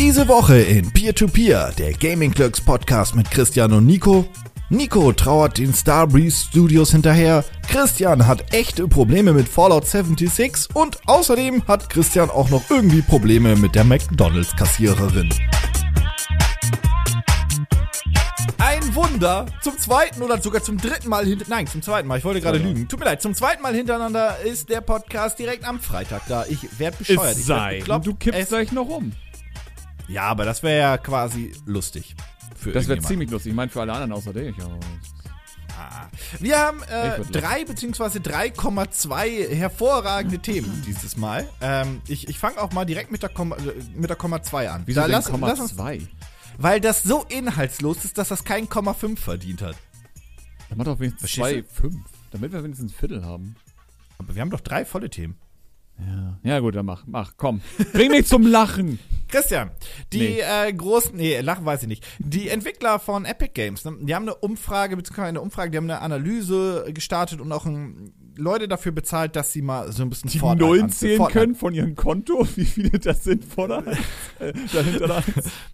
Diese Woche in Peer-to-Peer, der Gaming Clerks Podcast mit Christian und Nico. Nico trauert den Starbreeze Studios hinterher. Christian hat echte Probleme mit Fallout 76 und außerdem hat Christian auch noch irgendwie Probleme mit der McDonalds Kassiererin. Ein Wunder. Zum zweiten oder sogar zum dritten Mal hintereinander. Nein, zum zweiten Mal. Ich wollte gerade lügen. Tut mir leid. Zum zweiten Mal hintereinander ist der Podcast direkt am Freitag da. Ich werde bescheuert. Es ich sei. du kippst Es- gleich noch um. Ja, aber das wäre ja quasi lustig. Für Das wäre ziemlich lustig. Ich meine, für alle anderen außer dich. aber- Wir haben äh, drei beziehungsweise 3,2 hervorragende Themen dieses Mal. Ähm, ich ich fange auch mal direkt mit der, Komma, äh, mit der Komma 2 an. Wieso Da denn lass- Komma lass uns- 2? Weil das so inhaltslos ist, dass das kein Komma 5 verdient hat. Dann mach doch wenigstens Verstehst 2, 5. Damit wir wenigstens ein Viertel haben. Aber wir haben doch drei volle Themen. Ja. Ja, gut, dann mach. Mach, komm. Bring mich zum Lachen. Christian, die Nee. äh, großen, nee, lachen weiß ich nicht. Die Entwickler von Epic Games, ne, die haben eine Umfrage, beziehungsweise eine Umfrage, die haben eine Analyse gestartet und auch ein, Leute dafür bezahlt, dass sie mal so ein bisschen Die Fortnite Nullen an- zählen Fortnite- können von ihrem Konto. Wie viele das sind der äh, dahinter.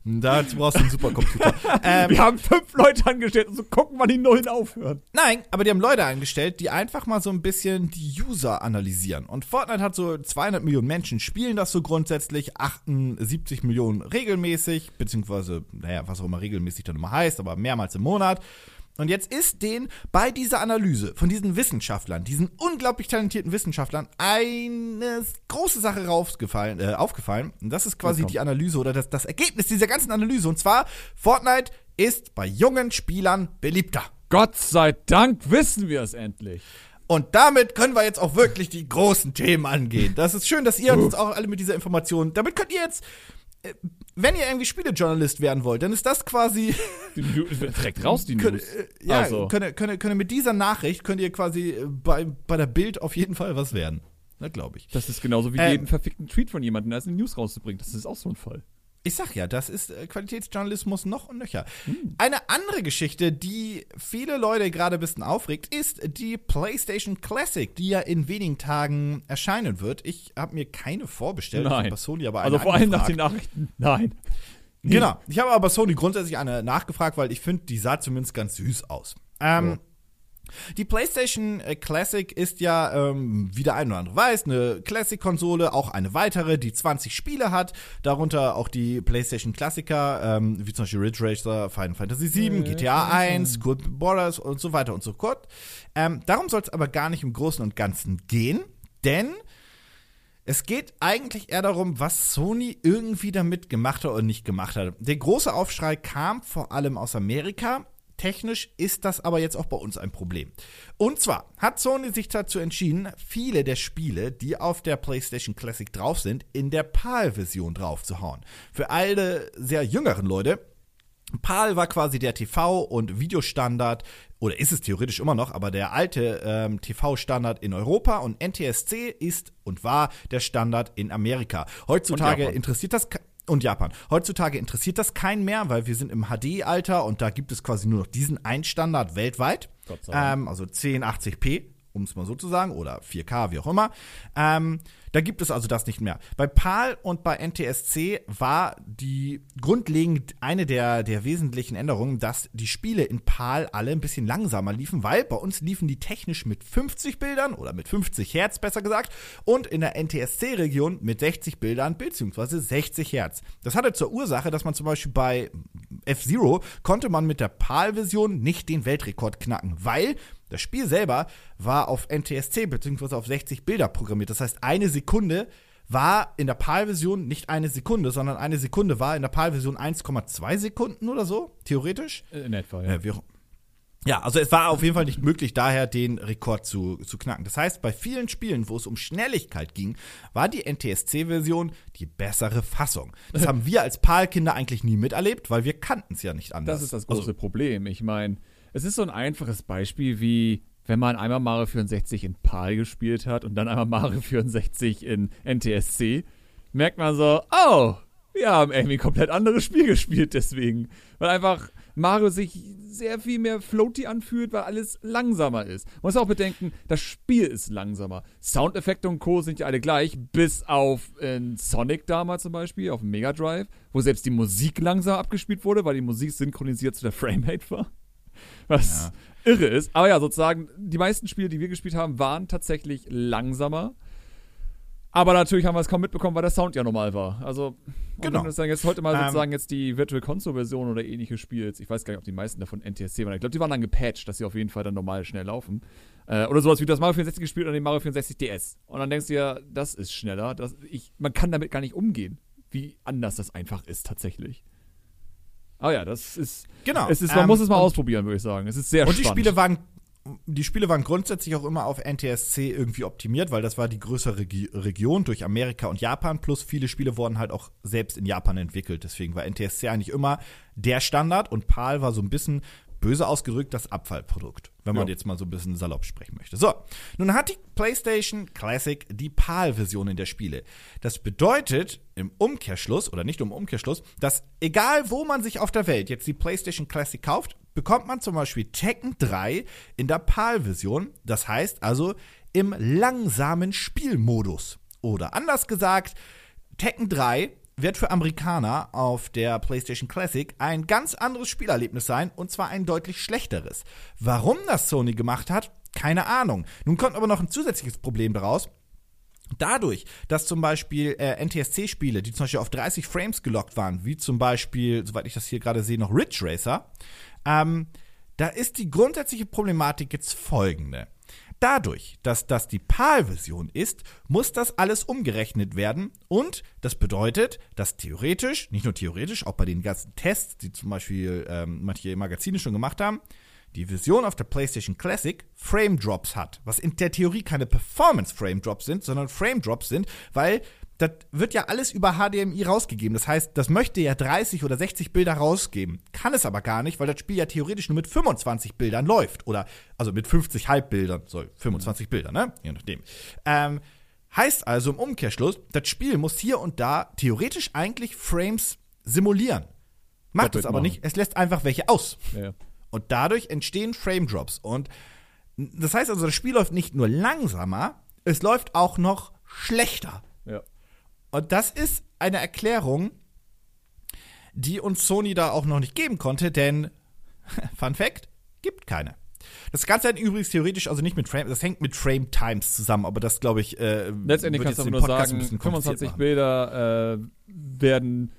Dazu brauchst du einen Supercomputer. ähm, Wir haben fünf Leute angestellt und so gucken, wann die Nullen aufhören. Nein, aber die haben Leute angestellt, die einfach mal so ein bisschen die User analysieren. Und Fortnite hat so 200 Millionen Menschen spielen das so grundsätzlich, 78 Millionen regelmäßig, beziehungsweise, naja, was auch immer regelmäßig dann immer heißt, aber mehrmals im Monat. Und jetzt ist denen bei dieser Analyse von diesen Wissenschaftlern, diesen unglaublich talentierten Wissenschaftlern, eine große Sache rausgefallen, äh, aufgefallen. Und das ist quasi Ja, die Analyse oder das, das Ergebnis dieser ganzen Analyse. Und zwar, Fortnite ist bei jungen Spielern beliebter. Gott sei Dank wissen wir es endlich. Und damit können wir jetzt auch wirklich die großen Themen angehen. Das ist schön, dass ihr uns auch alle mit dieser Information. Damit könnt ihr jetzt, äh, wenn ihr irgendwie Spielejournalist werden wollt, dann ist das quasi. Direkt raus, die Könnt, News. äh, ja, Also. könnt, könnt, könnt ihr mit dieser Nachricht könnt ihr quasi äh, bei, bei der Bild auf jeden Fall was werden. Na, glaube ich. Das ist genauso wie Ähm. jeden verfickten Tweet von jemandem, in die News rauszubringen. Das ist auch so ein Fall. Ich sag ja, das ist äh, Qualitätsjournalismus noch und nöcher. Hm. Eine andere Geschichte, die viele Leute gerade ein bisschen aufregt, ist die PlayStation Classic, die ja in wenigen Tagen erscheinen wird. Ich habe mir keine vorbestellt, Nein. bei Sony aber eine Also vor allem nach den Nachrichten. Nein. Genau. Ich habe aber bei Sony grundsätzlich eine nachgefragt, weil ich finde, die sah zumindest ganz süß aus. Ähm, Die PlayStation äh, Classic ist ja, ähm, wie der ein oder andere weiß, eine Classic-Konsole, auch eine weitere, die 20 Spiele hat, darunter auch die PlayStation Klassiker, ähm, wie zum Beispiel Ridge Racer, Final Fantasy VII, GTA 1, Cool Borders und so weiter und so fort. Ähm, darum soll es aber gar nicht im Großen und Ganzen gehen, denn es geht eigentlich eher darum, was Sony irgendwie damit gemacht hat oder nicht gemacht hat. Der große Aufschrei kam vor allem aus Amerika. Technisch ist das aber jetzt auch bei uns ein Problem. Und zwar hat Sony sich dazu entschieden, viele der Spiele, die auf der PlayStation Classic drauf sind, in der PAL-Version draufzuhauen. Für alle sehr jüngeren Leute, PAL war quasi der TV- und Videostandard, oder ist es theoretisch immer noch, aber der alte ähm, TV-Standard in Europa und NTSC ist und war der Standard in Amerika. Heutzutage interessiert das und Japan. Heutzutage interessiert das keinen mehr, weil wir sind im HD-Alter und da gibt es quasi nur noch diesen einen Standard weltweit. Gott sei Dank. Ähm, also 1080p, um es mal so zu sagen, oder 4K, wie auch immer. Ähm, da gibt es also das nicht mehr. Bei PAL und bei NTSC war die grundlegend eine der, der wesentlichen Änderungen, dass die Spiele in PAL alle ein bisschen langsamer liefen, weil bei uns liefen die technisch mit 50 Bildern oder mit 50 Hertz besser gesagt und in der NTSC-Region mit 60 Bildern beziehungsweise 60 Hertz. Das hatte zur Ursache, dass man zum Beispiel bei F-Zero konnte man mit der PAL-Version nicht den Weltrekord knacken, weil das Spiel selber war auf NTSC beziehungsweise auf 60 Bilder programmiert. Das heißt, eine Sekunde war in der PAL-Version nicht eine Sekunde, sondern eine Sekunde war in der PAL-Version 1,2 Sekunden oder so, theoretisch. In etwa, ja. Äh, ja, also es war auf jeden Fall nicht möglich, daher den Rekord zu, zu knacken. Das heißt, bei vielen Spielen, wo es um Schnelligkeit ging, war die NTSC-Version die bessere Fassung. Das haben wir als PAL-Kinder eigentlich nie miterlebt, weil wir kannten es ja nicht anders. Das ist das Also, große Problem. Ich meine, es ist so ein einfaches Beispiel wie, wenn man einmal Mario 64 in PAL gespielt hat und dann einmal Mario 64 in NTSC, merkt man so, oh, wir haben irgendwie ein komplett anderes Spiel gespielt deswegen. Weil einfach Mario sich sehr viel mehr floaty anfühlt, weil alles langsamer ist. Man muss auch bedenken, das Spiel ist langsamer. Soundeffekte und Co. sind ja alle gleich, bis auf in Sonic damals zum Beispiel, auf Mega Drive, wo selbst die Musik langsam abgespielt wurde, weil die Musik synchronisiert zu der Framerate war. Was ja. irre ist. Aber ja, sozusagen, die meisten Spiele, die wir gespielt haben, waren tatsächlich langsamer. Aber natürlich haben wir es kaum mitbekommen, weil der Sound ja normal war. Also, genau. wenn du dann jetzt heute mal ähm, sozusagen jetzt die Virtual Console-Version oder ähnliches spielst, ich weiß gar nicht, ob die meisten davon NTSC waren. Ich glaube, die waren dann gepatcht, dass sie auf jeden Fall dann normal schnell laufen. Äh, oder sowas wie das Mario 64 gespielt oder den Mario 64 DS. Und dann denkst du ja, das ist schneller. Das, ich, man kann damit gar nicht umgehen, wie anders das einfach ist tatsächlich. Aber ja, das ist. Genau. Es ist, man ähm, muss es mal ausprobieren, würde ich sagen. Es ist sehr und spannend. Und die Spiele waren die Spiele waren grundsätzlich auch immer auf NTSC irgendwie optimiert, weil das war die größere Regi Region durch Amerika und Japan. Plus viele Spiele wurden halt auch selbst in Japan entwickelt. Deswegen war NTSC eigentlich immer der Standard und PAL war so ein bisschen böse ausgedrückt das Abfallprodukt, wenn man ja. jetzt mal so ein bisschen salopp sprechen möchte. So, nun hat die PlayStation Classic die PAL-Version in der Spiele. Das bedeutet im Umkehrschluss oder nicht im Umkehrschluss, dass egal wo man sich auf der Welt jetzt die PlayStation Classic kauft, bekommt man zum Beispiel Tekken 3 in der PAL-Version. Das heißt also im langsamen Spielmodus. Oder anders gesagt, Tekken 3 wird für Amerikaner auf der PlayStation Classic ein ganz anderes Spielerlebnis sein und zwar ein deutlich schlechteres. Warum das Sony gemacht hat, keine Ahnung. Nun kommt aber noch ein zusätzliches Problem daraus. Dadurch, dass zum Beispiel äh, NTSC-Spiele, die zum Beispiel auf 30 Frames gelockt waren, wie zum Beispiel, soweit ich das hier gerade sehe, noch Ridge Racer, ähm, da ist die grundsätzliche Problematik jetzt folgende. Dadurch, dass das die PAL-Version ist, muss das alles umgerechnet werden und das bedeutet, dass theoretisch, nicht nur theoretisch, auch bei den ganzen Tests, die zum Beispiel ähm, manche Magazine schon gemacht haben, die Version auf der PlayStation Classic Frame Drops hat, was in der Theorie keine Performance Frame Drops sind, sondern Frame Drops sind, weil das wird ja alles über HDMI rausgegeben. Das heißt, das möchte ja 30 oder 60 Bilder rausgeben. Kann es aber gar nicht, weil das Spiel ja theoretisch nur mit 25 Bildern läuft. Oder, also mit 50 Halbbildern. So, 25 mhm. Bilder, ne? Je nachdem. Ähm, heißt also im Umkehrschluss, das Spiel muss hier und da theoretisch eigentlich Frames simulieren. Macht es aber machen. nicht. Es lässt einfach welche aus. Ja. Und dadurch entstehen Frame Drops. Und das heißt also, das Spiel läuft nicht nur langsamer, es läuft auch noch schlechter. Und das ist eine Erklärung, die uns Sony da auch noch nicht geben konnte, denn Fun Fact, gibt keine. Das Ganze hat übrigens theoretisch also nicht mit Frame, das hängt mit Frame Times zusammen, aber das glaube ich. Äh, Letztendlich kannst du aber nur sagen, 25 machen. Bilder äh, werden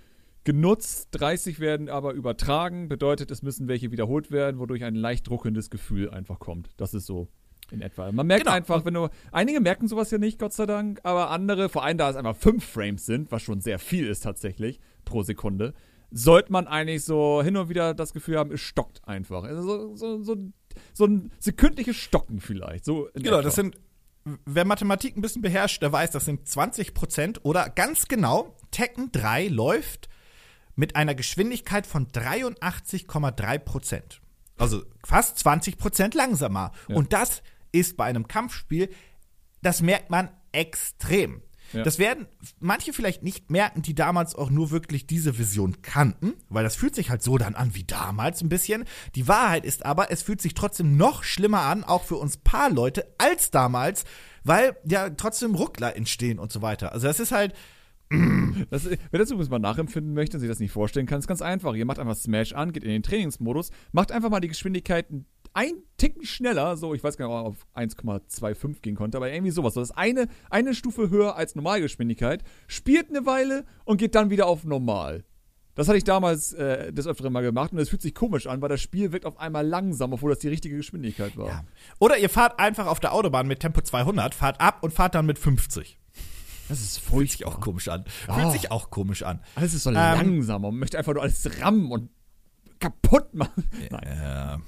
genutzt, 30 werden aber übertragen, bedeutet, es müssen welche wiederholt werden, wodurch ein leicht druckendes Gefühl einfach kommt. Das ist so in etwa. Man merkt genau. einfach, wenn du. Einige merken sowas ja nicht, Gott sei Dank, aber andere, vor allem da es einfach fünf Frames sind, was schon sehr viel ist tatsächlich pro Sekunde, sollte man eigentlich so hin und wieder das Gefühl haben, es stockt einfach. Also so, so, so, so ein sekündliches Stocken vielleicht. So genau, etwa. das sind. Wer Mathematik ein bisschen beherrscht, der weiß, das sind 20 Prozent oder ganz genau, Tekken 3 läuft mit einer Geschwindigkeit von 83,3 Prozent. Also fast 20 Prozent langsamer. Ja. Und das ist bei einem Kampfspiel, das merkt man extrem. Ja. Das werden manche vielleicht nicht merken, die damals auch nur wirklich diese Vision kannten, weil das fühlt sich halt so dann an wie damals ein bisschen. Die Wahrheit ist aber, es fühlt sich trotzdem noch schlimmer an, auch für uns paar Leute, als damals, weil ja trotzdem Ruckler entstehen und so weiter. Also das ist halt. Das, wer das übrigens mal nachempfinden möchte und sich das nicht vorstellen kann, ist ganz einfach. Ihr macht einfach Smash an, geht in den Trainingsmodus, macht einfach mal die Geschwindigkeit ein ein Ticken schneller, so ich weiß gar nicht, ob er auf 1,25 gehen konnte, aber irgendwie sowas. Das ist eine, eine Stufe höher als Normalgeschwindigkeit, spielt eine Weile und geht dann wieder auf normal. Das hatte ich damals äh, des Öfteren mal gemacht und es fühlt sich komisch an, weil das Spiel wirkt auf einmal langsam, obwohl das die richtige Geschwindigkeit war. Ja. Oder ihr fahrt einfach auf der Autobahn mit Tempo 200, fahrt ab und fahrt dann mit 50. Das ist furchtbar. Fühlt sich auch komisch an. Oh. Fühlt sich auch komisch an. Alles ist so ähm, langsam. Man möchte einfach nur alles rammen und kaputt machen. Nein. Ja.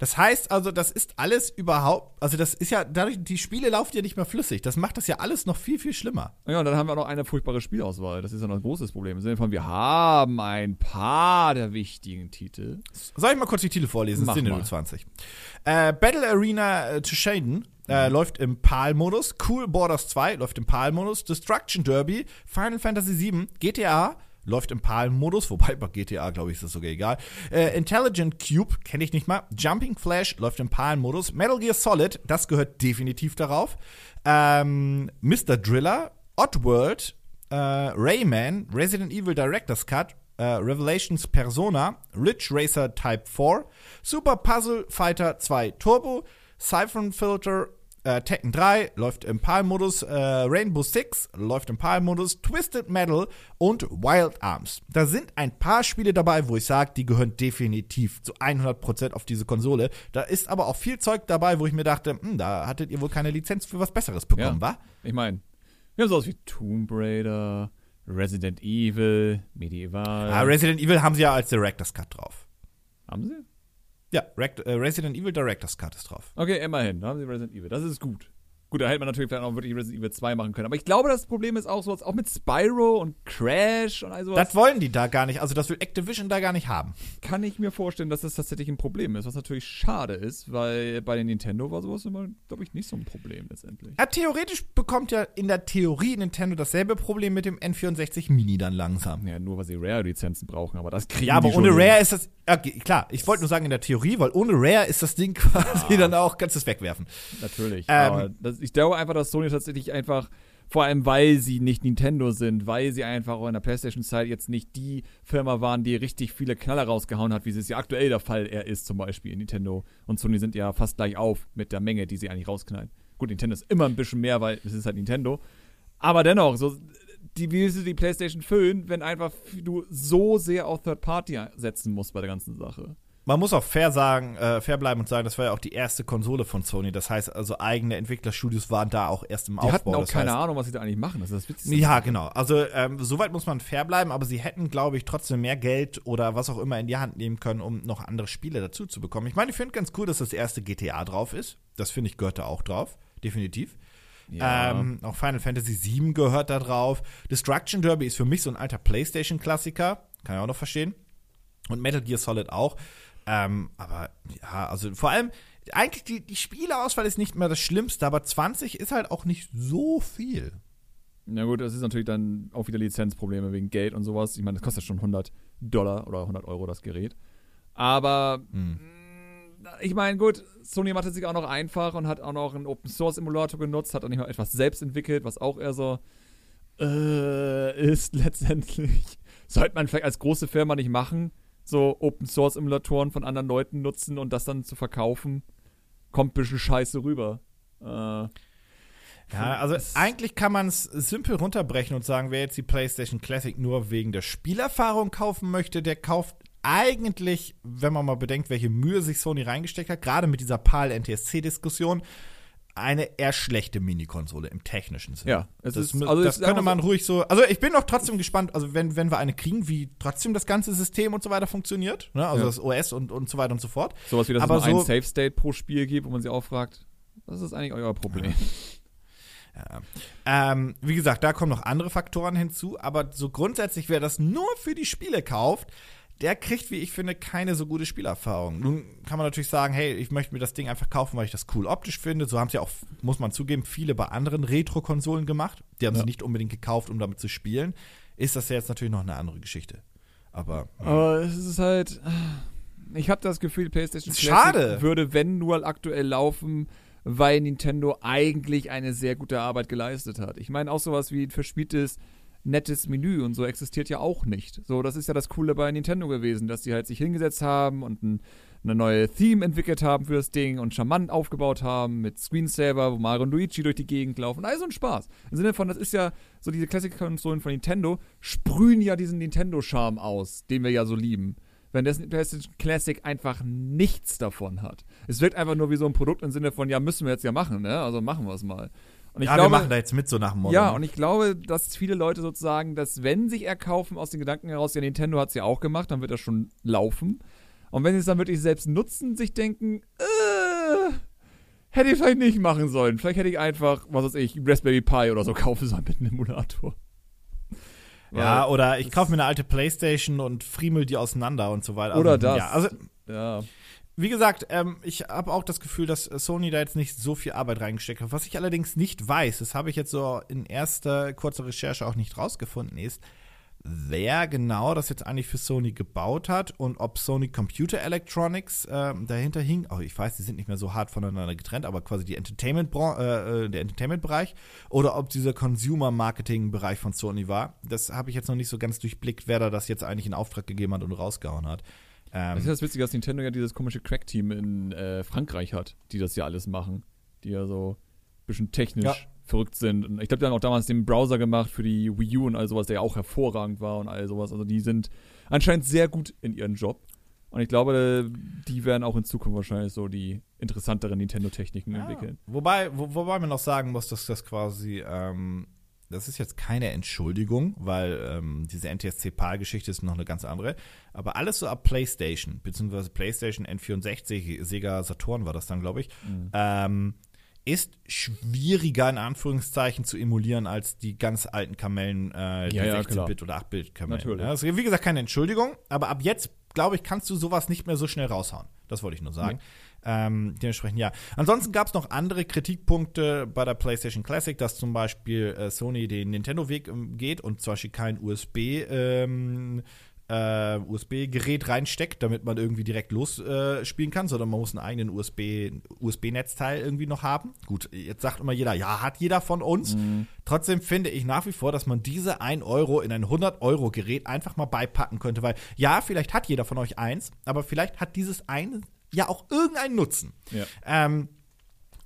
Das heißt also, das ist alles überhaupt, also das ist ja, dadurch, die Spiele laufen ja nicht mehr flüssig. Das macht das ja alles noch viel, viel schlimmer. Ja, und dann haben wir noch eine furchtbare Spielauswahl. Das ist ja noch ein großes Problem. Im Sinne von, wir haben ein paar der wichtigen Titel. Soll ich mal kurz die Titel vorlesen? Mach das sind 20. Äh, Battle Arena äh, to Shaden äh, mhm. läuft im PAL-Modus. Cool Borders 2 läuft im PAL-Modus. Destruction Derby, Final Fantasy VII, GTA, läuft im PAL-Modus, wobei bei GTA, glaube ich, ist das sogar egal. Äh, Intelligent Cube, kenne ich nicht mal. Jumping Flash läuft im PAL-Modus. Metal Gear Solid, das gehört definitiv darauf. Ähm, Mr. Driller, Oddworld, äh, Rayman, Resident Evil Director's Cut, äh, Revelations Persona, Ridge Racer Type 4, Super Puzzle Fighter 2 Turbo, Siphon Filter äh, Tekken 3 läuft im PAL-Modus, äh, Rainbow Six läuft im PAL-Modus, Twisted Metal und Wild Arms. Da sind ein paar Spiele dabei, wo ich sage, die gehören definitiv zu 100% auf diese Konsole. Da ist aber auch viel Zeug dabei, wo ich mir dachte, hm, da hattet ihr wohl keine Lizenz für was Besseres bekommen, ja. wa? Ich meine, wir haben sowas wie Tomb Raider, Resident Evil, Medieval. Ah, Resident Evil haben sie ja als Director's Cut drauf. Haben sie? Ja, äh, Resident Evil Director's Cut ist drauf. Okay, immerhin, da haben sie Resident Evil. Das ist gut. Gut, da hätte man natürlich vielleicht auch wirklich Resident Evil 2 machen können. Aber ich glaube, das Problem ist auch so, auch mit Spyro und Crash und all sowas. Das wollen die da gar nicht. Also, das will Activision da gar nicht haben. Kann ich mir vorstellen, dass das tatsächlich ein Problem ist. Was natürlich schade ist, weil bei den Nintendo war sowas immer, glaube ich, nicht so ein Problem letztendlich. Ja, theoretisch bekommt ja in der Theorie Nintendo dasselbe Problem mit dem N64 Mini dann langsam. Ja, nur weil sie Rare-Lizenzen brauchen, aber das kriegen Ja, aber ohne Rare ist das. Okay, klar, ich wollte nur sagen in der Theorie, weil ohne Rare ist das Ding quasi dann auch, kannst es wegwerfen. Natürlich. Ähm, aber das, ich glaube einfach, dass Sony tatsächlich einfach, vor allem weil sie nicht Nintendo sind, weil sie einfach auch in der PlayStation-Zeit jetzt nicht die Firma waren, die richtig viele Knaller rausgehauen hat, wie es ja aktuell der Fall er ist, zum Beispiel. Nintendo und Sony sind ja fast gleich auf mit der Menge, die sie eigentlich rausknallen. Gut, Nintendo ist immer ein bisschen mehr, weil es ist halt Nintendo. Aber dennoch, so, die, wie willst du die PlayStation füllen, wenn einfach du so sehr auf Third Party setzen musst bei der ganzen Sache? Man muss auch fair sagen, äh, fair bleiben und sagen, das war ja auch die erste Konsole von Sony. Das heißt, also eigene Entwicklerstudios waren da auch erst im Die Aufbau. hatten auch das keine heißt, Ahnung, was sie da eigentlich machen. Das ist das Witzigste. Ja, genau. Also ähm, soweit muss man fair bleiben, aber sie hätten, glaube ich, trotzdem mehr Geld oder was auch immer in die Hand nehmen können, um noch andere Spiele dazu zu bekommen. Ich meine, ich finde ganz cool, dass das erste GTA drauf ist. Das finde ich gehört da auch drauf, definitiv. Ja. Ähm, auch Final Fantasy VII gehört da drauf. Destruction Derby ist für mich so ein alter PlayStation-Klassiker. Kann ich auch noch verstehen. Und Metal Gear Solid auch. Ähm, aber ja, also vor allem, eigentlich die, die Spieleauswahl ist nicht mehr das Schlimmste, aber 20 ist halt auch nicht so viel. Na gut, das ist natürlich dann auch wieder Lizenzprobleme wegen Geld und sowas. Ich meine, das kostet schon 100 Dollar oder 100 Euro das Gerät. Aber Hm. Ich meine, gut, Sony macht es sich auch noch einfach und hat auch noch einen Open Source Emulator genutzt, hat auch nicht mal etwas selbst entwickelt, was auch eher so äh, ist letztendlich. Sollte man vielleicht als große Firma nicht machen, so Open Source Emulatoren von anderen Leuten nutzen und das dann zu verkaufen. Kommt ein bisschen scheiße rüber. Äh, Ja, also eigentlich kann man es simpel runterbrechen und sagen, wer jetzt die PlayStation Classic nur wegen der Spielerfahrung kaufen möchte, der kauft eigentlich, wenn man mal bedenkt, welche Mühe sich Sony reingesteckt hat, gerade mit dieser PAL-NTSC-Diskussion, eine eher schlechte Minikonsole im technischen Sinne. Ja, es das, ist- also das ist könnte man ruhig so. Also ich bin noch trotzdem gespannt, also wenn, wenn wir eine kriegen, wie trotzdem das ganze System und so weiter funktioniert, ne? also Ja. das OS und, und so weiter und so fort. Sowas wie, dass Aber es nur so- ein Safe State pro Spiel gibt, wo man sich auch fragt, was ist eigentlich euer Problem? Ja. Ähm, wie gesagt, da kommen noch andere Faktoren hinzu, aber so grundsätzlich, wer das nur für die Spiele kauft, der kriegt, wie ich finde, keine so gute Spielerfahrung. Nun kann man natürlich sagen, hey, ich möchte mir das Ding einfach kaufen, weil ich das cool optisch finde. So haben es ja auch, muss man zugeben, viele bei anderen Retro-Konsolen gemacht. Die haben Ja. sie nicht unbedingt gekauft, um damit zu spielen. Ist das ja jetzt natürlich noch eine andere Geschichte. Aber Aber es ist halt, ich habe das Gefühl, PlayStation Schade. würde, wenn nur aktuell laufen, weil Nintendo eigentlich eine sehr gute Arbeit geleistet hat. Ich meine, auch sowas wie ein verspieltes, nettes Menü und so existiert ja auch nicht. So, das ist ja das Coole bei Nintendo gewesen, dass die halt sich hingesetzt haben und ein, eine neue Theme entwickelt haben für das Ding und charmant aufgebaut haben mit Screensaver, wo Mario und Luigi durch die Gegend laufen. Also ein Spaß. Im Sinne von, das ist ja so diese Classic-Konsolen von Nintendo sprühen ja diesen Nintendo-Charme aus, den wir ja so lieben. Wenn das Classic einfach nichts davon hat. Es wirkt einfach nur wie so ein Produkt im Sinne von, ja, müssen wir jetzt ja machen, ne? Also machen wir es mal. Und ich ja, glaube, wir machen da jetzt mit so nach dem Motto. ja, ne? und ich glaube, dass viele Leute sozusagen, dass wenn sich erkaufen aus den Gedanken heraus, ja, Nintendo hat es ja auch gemacht, dann wird das schon laufen. Und wenn sie es dann wirklich selbst nutzen, sich denken, äh, hätte ich vielleicht nicht machen sollen. Vielleicht hätte ich einfach, was weiß ich, Raspberry Pi oder so kaufen sollen mit einem Emulator. ja, oder ich kaufe mir eine alte Playstation und friemel die auseinander und so weiter. Oder also, das. Ja, also ja. Wie gesagt, ähm, ich habe auch das Gefühl, dass Sony da jetzt nicht so viel Arbeit reingesteckt hat. Was ich allerdings nicht weiß, das habe ich jetzt so in erster kurzer Recherche auch nicht rausgefunden, ist, wer genau das jetzt eigentlich für Sony gebaut hat und ob Sony Computer Electronics äh, dahinter hing. Oh, ich weiß, die sind nicht mehr so hart voneinander getrennt, aber quasi die Entertainment äh, äh, der Entertainment-Bereich oder ob dieser Consumer-Marketing-Bereich von Sony war. Das habe ich jetzt noch nicht so ganz durchblickt, wer da das jetzt eigentlich in Auftrag gegeben hat und rausgehauen hat. Ähm, das ist das Witzige, dass Nintendo ja dieses komische Crack-Team in äh, Frankreich hat, die das ja alles machen. Die ja so ein bisschen technisch ja verrückt sind. Und ich glaube, die haben auch damals den Browser gemacht für die Wii U und all sowas, der ja auch hervorragend war und all sowas. Also die sind anscheinend sehr gut in ihrem Job. Und ich glaube, die werden auch in Zukunft wahrscheinlich so die interessanteren Nintendo-Techniken ja. entwickeln. Wobei, wo, wobei man noch sagen muss, dass das quasi, ähm, das ist jetzt keine Entschuldigung, weil ähm, diese NTSC-PAL-Geschichte ist noch eine ganz andere. Aber alles so ab PlayStation, beziehungsweise PlayStation N64, Sega Saturn war das dann, glaube ich, mhm. ähm, ist schwieriger in Anführungszeichen zu emulieren als die ganz alten Kamellen, äh, die ja, 16-Bit oder 8-Bit-Kamellen. Ja, also, wie gesagt, keine Entschuldigung, aber ab jetzt, glaube ich, kannst du sowas nicht mehr so schnell raushauen. Das wollte ich nur sagen. Ja. Ähm, dementsprechend ja. Ansonsten gab es noch andere Kritikpunkte bei der PlayStation Classic, dass zum Beispiel äh, Sony den Nintendo-Weg ähm, geht und zum Beispiel kein USB ähm, äh, USB-Gerät reinsteckt, damit man irgendwie direkt losspielen äh, kann, sondern man muss einen eigenen USB, USB-Netzteil irgendwie noch haben. Gut, jetzt sagt immer jeder, ja, hat jeder von uns. Mhm. Trotzdem finde ich nach wie vor, dass man diese 1 Euro in ein 100-Euro-Gerät einfach mal beipacken könnte, weil ja, vielleicht hat jeder von euch eins, aber vielleicht hat dieses eine ja auch irgendeinen Nutzen. Ja. Ähm,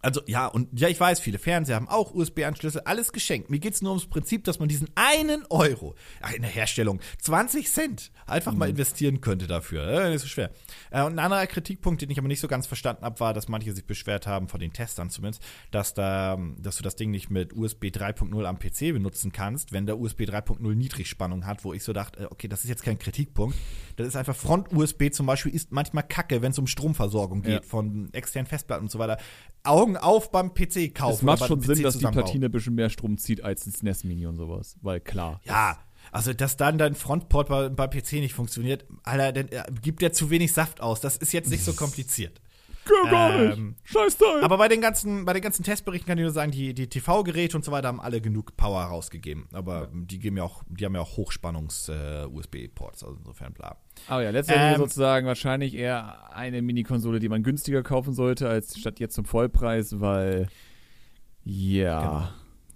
also ja, und ja, ich weiß, viele Fernseher haben auch USB-Anschlüsse, alles geschenkt. Mir geht es nur ums Prinzip, dass man diesen einen Euro, in der Herstellung, 20 Cent, einfach mhm. mal investieren könnte dafür. Äh, nicht so schwer. Äh, und ein anderer Kritikpunkt, den ich aber nicht so ganz verstanden habe, war, dass manche sich beschwert haben, von den Testern zumindest, dass da, dass du das Ding nicht mit USB 3.0 am PC benutzen kannst, wenn der USB 3.0 Niedrigspannung hat, wo ich so dachte, äh, okay, das ist jetzt kein Kritikpunkt. Das ist einfach Front-USB zum Beispiel ist manchmal kacke, wenn es um Stromversorgung geht, ja. von externen Festplatten und so weiter. Augen auf beim PC kaufen. Es macht schon Sinn, dass die Platine ein bisschen mehr Strom zieht als ein SNES Mini und sowas, weil klar. Ja, also dass dann dein Frontport bei, bei PC nicht funktioniert, Alter, dann äh, gibt der zu wenig Saft aus. Das ist jetzt nicht so kompliziert. Geht gar ähm, nicht. Scheiß Teil. Aber bei den ganzen, bei den ganzen Testberichten kann ich nur sagen, die, die TV-Geräte und so weiter haben alle genug Power rausgegeben. Aber ja. die geben ja auch, die haben ja auch Hochspannungs-USB-Ports, äh, also insofern bla. Aber ja, letztendlich ähm, sozusagen wahrscheinlich eher eine Mini-Konsole, die man günstiger kaufen sollte, als statt jetzt zum Vollpreis, weil ja. Genau.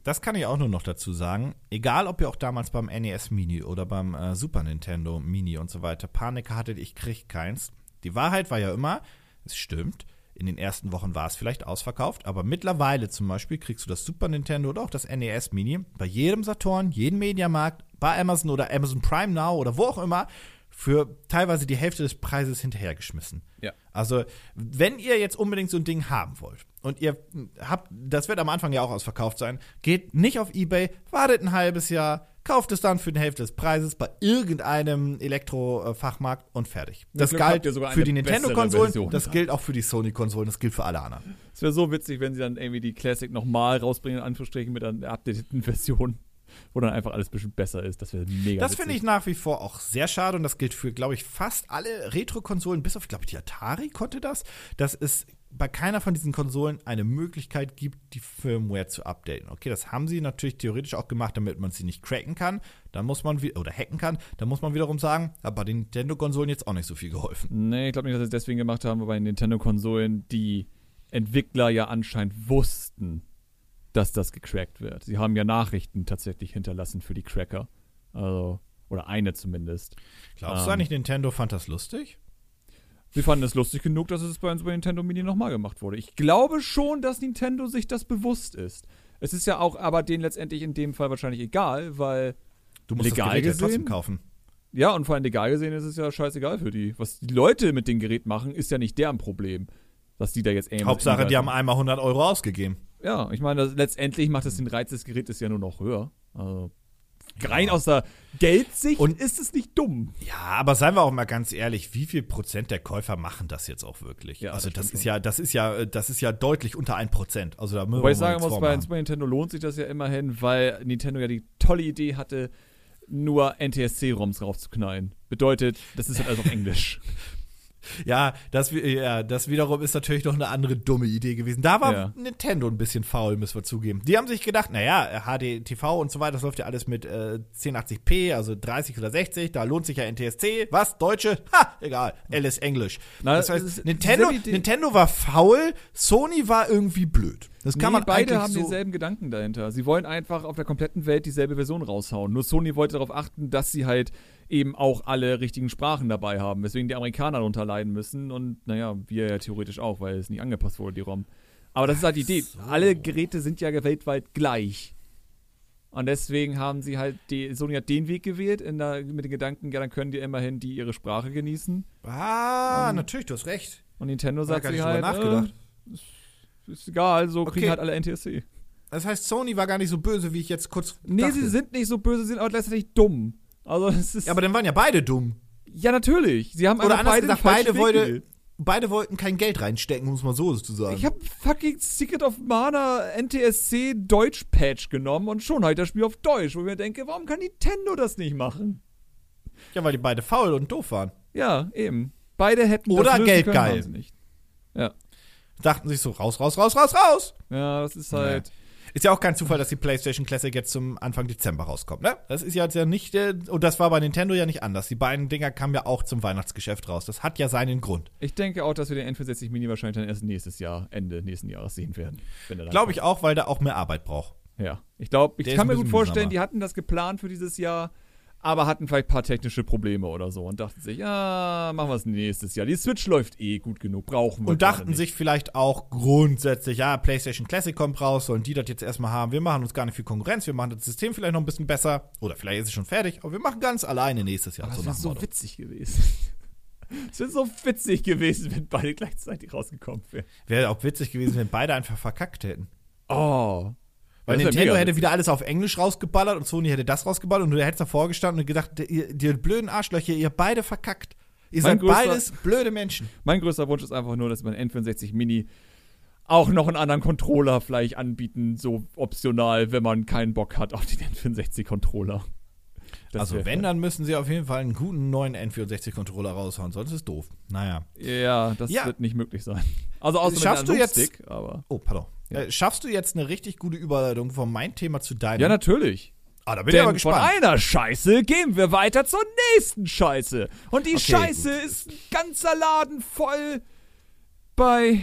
Das kann ich auch nur noch dazu sagen. Egal, ob ihr auch damals beim NES Mini oder beim äh, Super Nintendo Mini und so weiter Panik hattet, ich krieg keins. Die Wahrheit war ja immer, es stimmt. In den ersten Wochen war es vielleicht ausverkauft, aber mittlerweile zum Beispiel kriegst du das Super Nintendo oder auch das NES Mini bei jedem Saturn, jedem Mediamarkt, bei Amazon oder Amazon Prime Now oder wo auch immer für teilweise die Hälfte des Preises hinterhergeschmissen. Ja. Also, wenn ihr jetzt unbedingt so ein Ding haben wollt und ihr habt, das wird am Anfang ja auch ausverkauft sein, geht nicht auf Ebay, wartet ein halbes Jahr, kauft es dann für die Hälfte des Preises bei irgendeinem Elektrofachmarkt und fertig. Das galt für die Nintendo-Konsolen, das gilt auch für die Sony-Konsolen, das gilt für alle anderen. Es wäre so witzig, wenn sie dann irgendwie die Classic nochmal rausbringen, in Anführungsstrichen, mit einer updateten Version wo dann einfach alles ein bisschen besser ist. Das wäre mega. Das finde ich nach wie vor auch sehr schade und das gilt für, glaube ich, fast alle Retro-Konsolen, bis auf, glaube ich, die Atari konnte das, dass es bei keiner von diesen Konsolen eine Möglichkeit gibt, die Firmware zu updaten. Okay, das haben sie natürlich theoretisch auch gemacht, damit man sie nicht cracken kann. Dann muss man oder hacken kann. Dann muss man wiederum sagen, hat bei den Nintendo-Konsolen jetzt auch nicht so viel geholfen. Nee, ich glaube nicht, dass sie es deswegen gemacht haben, weil bei den Nintendo-Konsolen die Entwickler ja anscheinend wussten, dass das gecrackt wird. Sie haben ja Nachrichten tatsächlich hinterlassen für die Cracker. Also, oder eine zumindest. Glaubst ähm, du eigentlich, Nintendo fand das lustig? Sie fanden es lustig genug, dass es bei uns bei Nintendo Mini nochmal gemacht wurde. Ich glaube schon, dass Nintendo sich das bewusst ist. Es ist ja auch aber denen letztendlich in dem Fall wahrscheinlich egal, weil du musst legal das Gerät gesehen, trotzdem kaufen. Ja, und vor allem legal gesehen ist es ja scheißegal für die. Was die Leute mit dem Gerät machen, ist ja nicht deren Problem. Dass die da jetzt Hauptsache, die haben einmal 100 Euro ausgegeben. Ja, ich meine, letztendlich macht es den Reiz des Gerätes ja nur noch höher. Also, rein aus der Geldsicht und ist es nicht dumm. Ja, aber seien wir auch mal ganz ehrlich, wie viel Prozent der Käufer machen das jetzt auch wirklich? Ja, also das, das ist ja, das ist ja, das ist ja deutlich unter ein Prozent. Also da müssen Wobei ich sagen muss, bei Super Nintendo lohnt sich das ja immerhin, weil Nintendo ja die tolle Idee hatte, nur NTSC-ROMs raufzuknallen. Bedeutet, das ist halt also auf Englisch. Ja, das, ja, das wiederum ist natürlich noch eine andere dumme Idee gewesen. Da war ja. Nintendo ein bisschen faul, müssen wir zugeben. Die haben sich gedacht, naja, HDTV und so weiter, das läuft ja alles mit äh, 1080p, also 30 oder 60, da lohnt sich ja NTSC. Was? Deutsche? Ha, egal. Alice Englisch. Na, das heißt, Nintendo, Nintendo war faul, Sony war irgendwie blöd. Das kann nee, man beide haben so denselben Gedanken dahinter. Sie wollen einfach auf der kompletten Welt dieselbe Version raushauen. Nur Sony wollte darauf achten, dass sie halt eben auch alle richtigen Sprachen dabei haben, weswegen die Amerikaner darunter leiden müssen und naja, wir ja theoretisch auch, weil es nicht angepasst wurde, die ROM. Aber das ist halt die Idee. So. Alle Geräte sind ja weltweit gleich. Und deswegen haben sie halt, die, Sony hat den Weg gewählt, der, mit den Gedanken, ja, dann können die immerhin die ihre Sprache genießen. Ah, und, natürlich, du hast recht. Und Nintendo sagt sich halt, nachgedacht. Äh, ist egal, so okay. kriegen halt alle NTSC. Das heißt, Sony war gar nicht so böse, wie ich jetzt kurz. Nee, dachte. sie sind nicht so böse, sie sind aber letztendlich dumm. Also es ist. Ja, aber dann waren ja beide dumm. Ja, natürlich. Sie haben Oder anders beide gesagt, beide, wollte, beide wollten kein Geld reinstecken, muss man so zu sagen. Ich habe fucking Secret of Mana NTSC Deutsch Patch genommen und schon halt das Spiel auf Deutsch, wo ich mir denke, warum kann Nintendo das nicht machen? Ja, weil die beide faul und doof waren. Ja, eben. Beide hätten Oder das Geld können, geil. Nicht. Ja. Dachten sich so raus, raus, raus, raus, raus. Ja, das ist halt. Ja. Ist ja auch kein Zufall, dass die PlayStation Classic jetzt zum Anfang Dezember rauskommt, ne? Das ist ja jetzt ja nicht, äh, und das war bei Nintendo ja nicht anders. Die beiden Dinger kamen ja auch zum Weihnachtsgeschäft raus. Das hat ja seinen Grund. Ich denke auch, dass wir den N64 Mini wahrscheinlich dann erst nächstes Jahr, Ende nächsten Jahres sehen werden. Glaube ich auch, weil der auch mehr Arbeit braucht. Ja. Ich glaube, ich der kann mir gut vorstellen, die hatten das geplant für dieses Jahr aber hatten vielleicht ein paar technische Probleme oder so und dachten sich, ja, machen wir es nächstes Jahr. Die Switch läuft eh gut genug, brauchen wir Und dachten sich vielleicht auch grundsätzlich, ja, PlayStation Classic kommt raus, sollen die das jetzt erstmal haben. Wir machen uns gar nicht viel Konkurrenz, wir machen das System vielleicht noch ein bisschen besser oder vielleicht ist es schon fertig, aber wir machen ganz alleine nächstes Jahr. Aber das wäre so witzig gewesen. Es wäre so witzig gewesen, wenn beide gleichzeitig rausgekommen wären. Wäre auch witzig gewesen, wenn beide einfach verkackt hätten. Oh, weil Nintendo hätte wieder alles auf Englisch rausgeballert und Sony hätte das rausgeballert und du hättest davor gestanden und gedacht, ihr, die blöden Arschlöcher, ihr beide verkackt. Ihr mein seid größter, beides blöde Menschen. Mein größter Wunsch ist einfach nur, dass man N64 Mini auch noch einen anderen Controller vielleicht anbieten, so optional, wenn man keinen Bock hat auf den N64-Controller. also wenn, dann müssen sie auf jeden Fall einen guten neuen N64-Controller raushauen, sonst ist es doof. Naja. Ja, das ja. wird nicht möglich sein. Also außer Schaffst du jetzt, aber. Oh, pardon. Ja. Äh, schaffst du jetzt eine richtig gute Überleitung von meinem Thema zu deinem? Ja, natürlich. Ah, da bin Denn ich aber gespannt. Von einer Scheiße gehen wir weiter zur nächsten Scheiße. Und die okay, Scheiße gut. ist ein ganzer Laden voll bei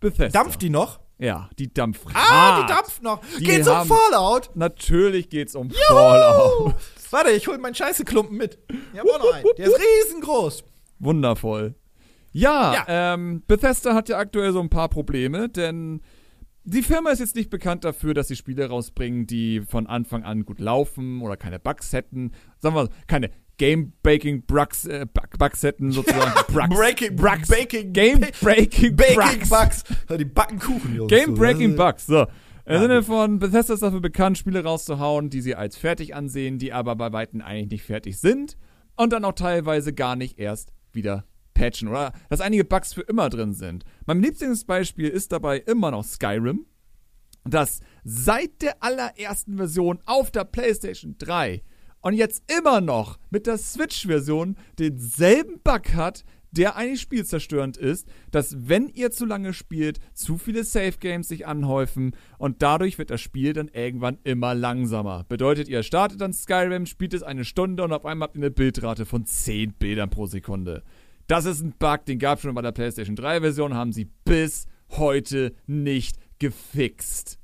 Bethesda. Dampft die noch? Ja, die dampft. Ah, die dampft noch. Die geht's um Fallout? Natürlich geht's um Juhu! Fallout. Warte, ich hol meinen Scheißeklumpen mit. Ich hab auch noch einen. Der ist riesengroß. Wundervoll. Ja, ja. Ähm, Bethesda hat ja aktuell so ein paar Probleme, denn die Firma ist jetzt nicht bekannt dafür, dass sie Spiele rausbringen, die von Anfang an gut laufen oder keine Bugs hätten. Sagen wir mal, keine Game-Breaking Bugs, äh, Bugs hätten sozusagen. Brugs, Breaking Bugs. Baking, Game-Breaking Baking Bugs. Die backen Kuchen, Jungs. Game-Breaking Bugs, so. Im ja, Sinne von Bethesda ist dafür bekannt, Spiele rauszuhauen, die sie als fertig ansehen, die aber bei Weitem eigentlich nicht fertig sind und dann auch teilweise gar nicht erst wieder patchen oder dass einige Bugs für immer drin sind. Mein Lieblingsbeispiel ist dabei immer noch Skyrim, das seit der allerersten Version auf der PlayStation 3 und jetzt immer noch mit der Switch-Version denselben Bug hat, der eigentlich spielzerstörend ist, dass wenn ihr zu lange spielt, zu viele Safe Games sich anhäufen und dadurch wird das Spiel dann irgendwann immer langsamer. Bedeutet, ihr startet dann Skyrim, spielt es eine Stunde und auf einmal habt ihr eine Bildrate von 10 Bildern pro Sekunde. Das ist ein Bug, den gab es schon bei der PlayStation 3-Version, haben sie bis heute nicht gefixt.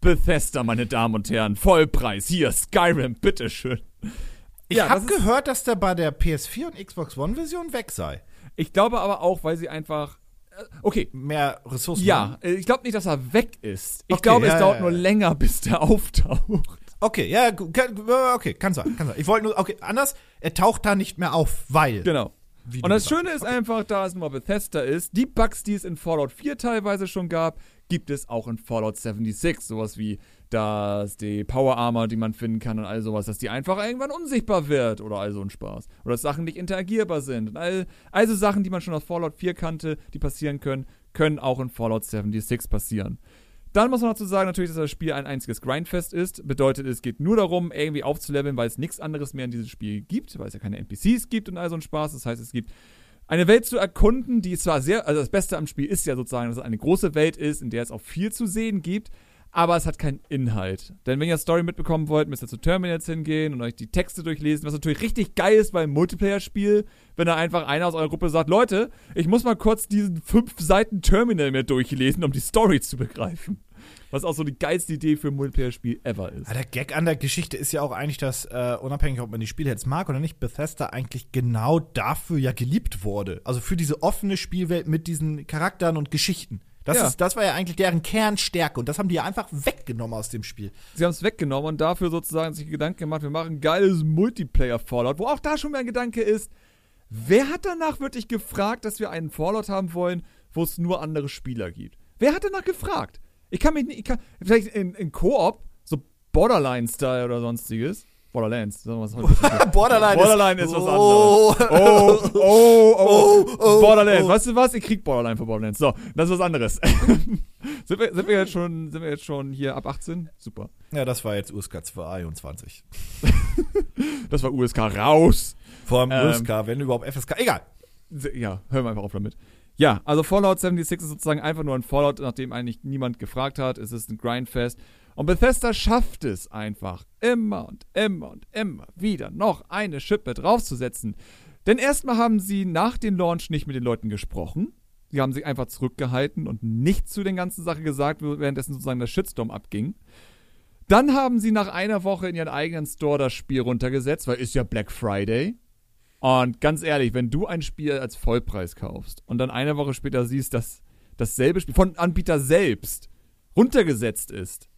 Bethesda, meine Damen und Herren, Vollpreis. Hier, Skyrim, bitteschön. Ich ja, habe gehört, dass der bei der PS4 und Xbox One-Version weg sei. Ich glaube aber auch, weil sie einfach. Äh, okay. Mehr Ressourcen. Ja, haben. Äh, ich glaube nicht, dass er weg ist. Ich okay, glaube, ja, es dauert ja, nur länger, bis der auftaucht. Okay, ja, okay, kann sein, kann sein. Ich wollte nur, okay, anders, er taucht da nicht mehr auf, weil. Genau. Und das Schöne ist einfach, da es nur Bethesda ist, die Bugs, die es in Fallout 4 teilweise schon gab, gibt es auch in Fallout 76. Sowas wie, dass die Power Armor, die man finden kann und all sowas, dass die einfach irgendwann unsichtbar wird oder all so ein Spaß. Oder dass Sachen nicht interagierbar sind. Und all, also Sachen, die man schon aus Fallout 4 kannte, die passieren können, können auch in Fallout 76 passieren. Dann muss man dazu sagen, natürlich, dass das Spiel ein einziges Grindfest ist. Bedeutet, es geht nur darum, irgendwie aufzuleveln, weil es nichts anderes mehr in diesem Spiel gibt, weil es ja keine NPCs gibt und all so ein Spaß. Das heißt, es gibt eine Welt zu erkunden, die zwar sehr, also das Beste am Spiel ist ja sozusagen, dass es eine große Welt ist, in der es auch viel zu sehen gibt, aber es hat keinen Inhalt. Denn wenn ihr Story mitbekommen wollt, müsst ihr zu Terminals hingehen und euch die Texte durchlesen, was natürlich richtig geil ist beim Multiplayer-Spiel, wenn da einfach einer aus eurer Gruppe sagt, Leute, ich muss mal kurz diesen fünf Seiten Terminal mir durchlesen, um die Story zu begreifen. Was auch so die geilste Idee für ein Multiplayer-Spiel ever ist. Ja, der Gag an der Geschichte ist ja auch eigentlich, dass, äh, unabhängig, ob man die Spiele jetzt mag oder nicht, Bethesda eigentlich genau dafür ja geliebt wurde. Also für diese offene Spielwelt mit diesen Charakteren und Geschichten. Das, ja. ist, das war ja eigentlich deren Kernstärke und das haben die ja einfach weggenommen aus dem Spiel. Sie haben es weggenommen und dafür sozusagen sich Gedanken gemacht, wir machen ein geiles Multiplayer-Fallout, wo auch da schon mehr ein Gedanke ist, wer hat danach wirklich gefragt, dass wir einen Fallout haben wollen, wo es nur andere Spieler gibt? Wer hat danach gefragt? Ich kann mich nicht, ich kann, vielleicht in, in Koop, so Borderline-Style oder sonstiges. Borderlands. Borderline, Borderline ist, ist was oh. anderes. Oh, oh, oh, oh, Borderlands. Weißt du was? Ich krieg Borderline für Borderlands. So, das ist was anderes. sind, wir, sind, wir jetzt schon, sind wir jetzt schon hier ab 18? Super. Ja, das war jetzt USK 221. das war USK raus. Vor allem ähm, USK, wenn überhaupt FSK. Egal. Ja, hören wir einfach auf damit. Ja, also Fallout 76 ist sozusagen einfach nur ein Fallout, nachdem eigentlich niemand gefragt hat. Es ist ein Grindfest. Und Bethesda schafft es einfach, immer und immer und immer wieder noch eine Schippe draufzusetzen. Denn erstmal haben sie nach dem Launch nicht mit den Leuten gesprochen. Sie haben sich einfach zurückgehalten und nichts zu den ganzen Sachen gesagt, währenddessen sozusagen der Shitstorm abging. Dann haben sie nach einer Woche in ihren eigenen Store das Spiel runtergesetzt, weil ist ja Black Friday. Und ganz ehrlich, wenn du ein Spiel als Vollpreis kaufst und dann eine Woche später siehst, dass dasselbe Spiel von Anbieter selbst runtergesetzt ist,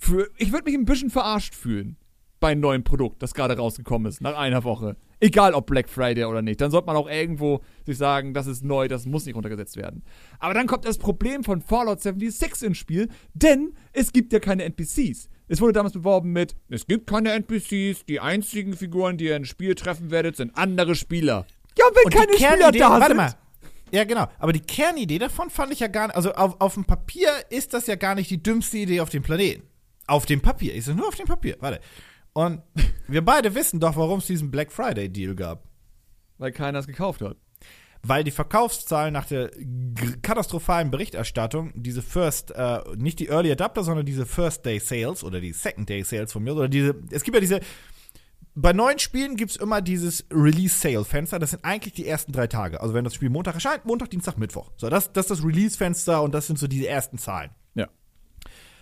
für, ich würde mich ein bisschen verarscht fühlen bei einem neuen Produkt, das gerade rausgekommen ist, nach einer Woche. Egal ob Black Friday oder nicht. Dann sollte man auch irgendwo sich sagen, das ist neu, das muss nicht runtergesetzt werden. Aber dann kommt das Problem von Fallout 76 ins Spiel, denn es gibt ja keine NPCs. Es wurde damals beworben mit, es gibt keine NPCs, die einzigen Figuren, die ihr im Spiel treffen werdet, sind andere Spieler. Ja, wenn und keine Spieler da warte sind. Mal. Ja, genau. Aber die Kernidee davon fand ich ja gar nicht, also auf, auf dem Papier ist das ja gar nicht die dümmste Idee auf dem Planeten. Auf dem Papier. Ich sage nur auf dem Papier. Warte. Und wir beide wissen doch, warum es diesen Black Friday Deal gab. Weil keiner es gekauft hat weil die Verkaufszahlen nach der katastrophalen Berichterstattung diese First, äh, nicht die Early Adapter, sondern diese First Day Sales oder die Second Day Sales von mir, oder diese, es gibt ja diese, bei neuen Spielen gibt es immer dieses Release-Sale-Fenster. Das sind eigentlich die ersten drei Tage. Also wenn das Spiel Montag erscheint, Montag, Dienstag, Mittwoch. So, das, das ist das Release-Fenster und das sind so diese ersten Zahlen.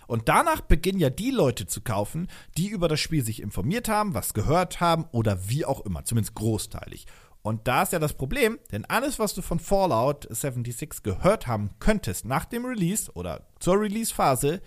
Und danach beginnen ja die Leute zu kaufen, die über das Spiel sich informiert haben, was gehört haben oder wie auch immer, zumindest großteilig. Und da ist ja das Problem, denn alles, was du von Fallout 76 gehört haben könntest nach dem Release oder zur Release-Phase,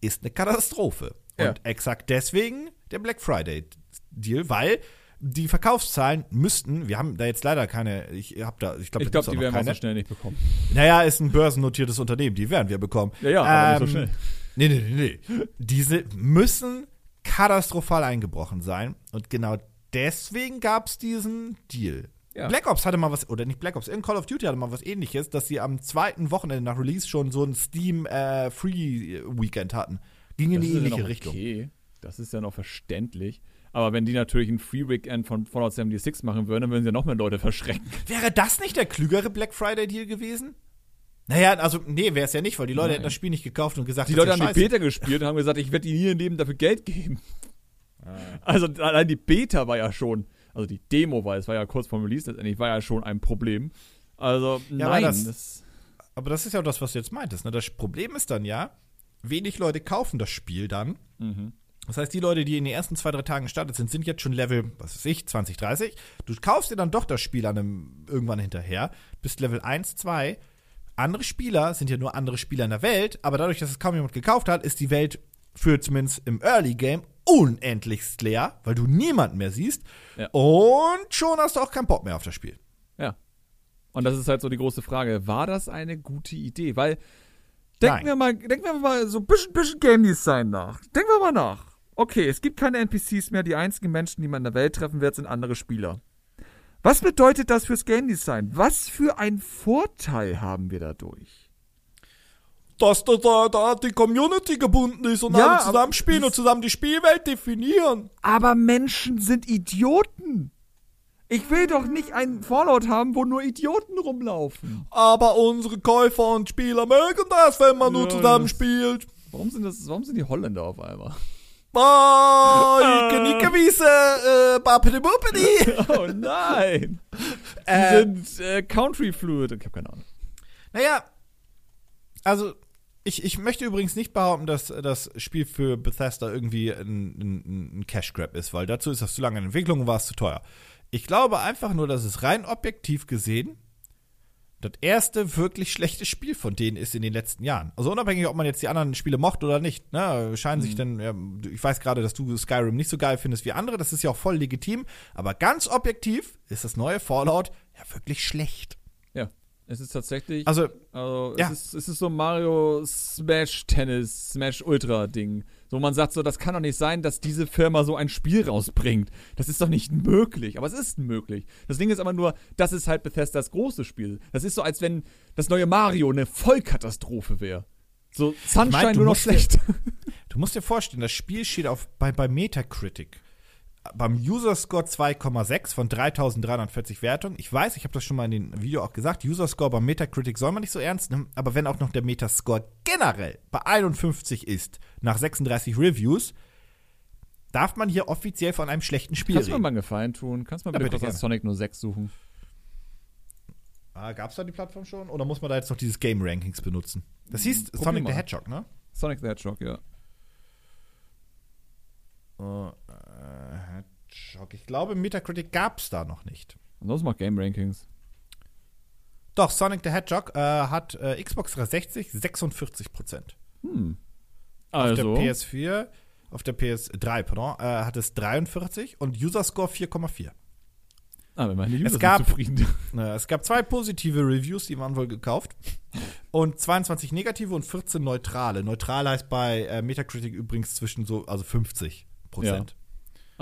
ist eine Katastrophe. Ja. Und exakt deswegen der Black Friday Deal, weil die Verkaufszahlen müssten, wir haben da jetzt leider keine, ich habe da, ich glaube, ich glaub, die werden wir so schnell nicht bekommen. Naja, ist ein börsennotiertes Unternehmen, die werden wir bekommen. Ja, ja, aber ähm, nicht so ähm, schnell. Nee, nee, nee, nee. Diese müssen katastrophal eingebrochen sein. Und genau deswegen gab es diesen Deal. Ja. Black Ops hatte mal was, oder nicht Black Ops, in Call of Duty hatte mal was ähnliches, dass sie am zweiten Wochenende nach Release schon so ein Steam äh, Free Weekend hatten. Ging in die ähnliche ja Richtung. Okay, das ist ja noch verständlich. Aber wenn die natürlich ein Free Weekend von Fallout 76 machen würden, dann würden sie ja noch mehr Leute verschrecken. Wäre das nicht der klügere Black Friday Deal gewesen? Naja, also, nee, wäre es ja nicht, weil die Leute Nein. hätten das Spiel nicht gekauft und gesagt, Die Leute haben die Beta gespielt und haben gesagt, ich werde ihnen nie im Leben dafür Geld geben. Ah. Also allein die Beta war ja schon, also die Demo war, es war ja kurz vor Release letztendlich, war ja schon ein Problem. Also ja, nein. Das, das, aber das ist ja auch das, was du jetzt meintest. Ne? Das Problem ist dann ja, wenig Leute kaufen das Spiel dann. Mhm. Das heißt, die Leute, die in den ersten zwei, drei Tagen gestartet sind, sind jetzt schon Level, was weiß ich, 20, 30. Du kaufst dir dann doch das Spiel an einem, irgendwann hinterher, bist Level 1, 2. Andere Spieler sind ja nur andere Spieler in der Welt, aber dadurch, dass es kaum jemand gekauft hat, ist die Welt für zumindest im Early Game unendlichst leer, weil du niemanden mehr siehst. Ja. Und schon hast du auch keinen Bock mehr auf das Spiel. Ja. Und das ist halt so die große Frage. War das eine gute Idee? Weil, denken wir mal, denken wir mal so ein bisschen, bisschen Game Design nach. Denken wir mal nach. Okay, es gibt keine NPCs mehr. Die einzigen Menschen, die man in der Welt treffen wird, sind andere Spieler. Was bedeutet das fürs Game Design? Was für einen Vorteil haben wir dadurch? dass da, da, da die Community gebunden ist und ja, alle zusammen spielen und zusammen die Spielwelt definieren. Aber Menschen sind Idioten. Ich will doch nicht einen Fallout haben, wo nur Idioten rumlaufen. Aber unsere Käufer und Spieler mögen das, wenn man ja, nur zusammen spielt. Warum sind, das, warum sind die Holländer auf einmal? Oh, Ike Nike Wiese, äh, Bappidi Buppidi. Oh nein. Die äh, sind äh, Country Fluid. Ich habe keine Ahnung. Naja, also ich, ich möchte übrigens nicht behaupten, dass das Spiel für Bethesda irgendwie ein, ein, ein Cash Grab ist, weil dazu ist das zu lange in Entwicklung und war es zu teuer. Ich glaube einfach nur, dass es rein objektiv gesehen das erste wirklich schlechte Spiel von denen ist in den letzten Jahren. Also unabhängig, ob man jetzt die anderen Spiele mocht oder nicht, ne, scheinen mhm. sich denn, ja, ich weiß gerade, dass du Skyrim nicht so geil findest wie andere, das ist ja auch voll legitim, aber ganz objektiv ist das neue Fallout ja wirklich schlecht. Ja, es ist tatsächlich, also, also ja. es, ist, es ist so Mario Smash Tennis, Smash Ultra Ding. So, man sagt so, das kann doch nicht sein, dass diese Firma so ein Spiel rausbringt. Das ist doch nicht möglich. Aber es ist möglich. Das Ding ist aber nur, das ist halt Bethesdas großes Spiel. Das ist so, als wenn das neue Mario eine Vollkatastrophe wäre. So, Sunshine ich mein, nur noch schlecht. Dir, du musst dir vorstellen, das Spiel steht auf, bei, bei Metacritic beim User Score 2,6 von 3340 Wertungen. Ich weiß, ich habe das schon mal in dem Video auch gesagt, User Score beim Metacritic soll man nicht so ernst nehmen, aber wenn auch noch der Metascore generell bei 51 ist, nach 36 Reviews, darf man hier offiziell von einem schlechten Spiel Kannst reden. Kannst du mir mal einen Gefallen tun? Kannst du mal bitte, bitte Sonic 06 suchen? Ah, gab's da die Plattform schon? Oder muss man da jetzt noch dieses Game Rankings benutzen? Das hieß Probier Sonic the Hedgehog, ne? Sonic the Hedgehog, ja. Uh, Hedgehog. Ich glaube, Metacritic gab es da noch nicht. Ansonsten macht Game Rankings. Doch, Sonic the Hedgehog äh, hat äh, Xbox 360 46 Prozent. Hm. Also. Auf der PS4, auf der PS3, pardon, äh, hat es 43 und User Score 4,4. Ah, wenn meine User es gab, zufrieden. Es gab zwei positive Reviews, die waren wohl gekauft. Und 22 negative und 14 neutrale. Neutral heißt bei äh, Metacritic übrigens zwischen so, also 50 Prozent. Ja.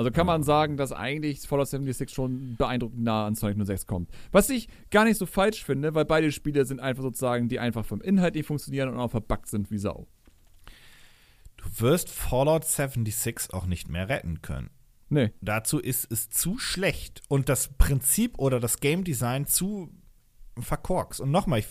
Also kann man sagen, dass eigentlich Fallout 76 schon beeindruckend nah an Sonic 06 kommt. Was ich gar nicht so falsch finde, weil beide Spiele sind einfach sozusagen, die einfach vom Inhalt nicht funktionieren und auch verbuggt sind wie Sau. Du wirst Fallout 76 auch nicht mehr retten können. Nee. Dazu ist es zu schlecht und das Prinzip oder das Game Design zu verkorkst. Und nochmal,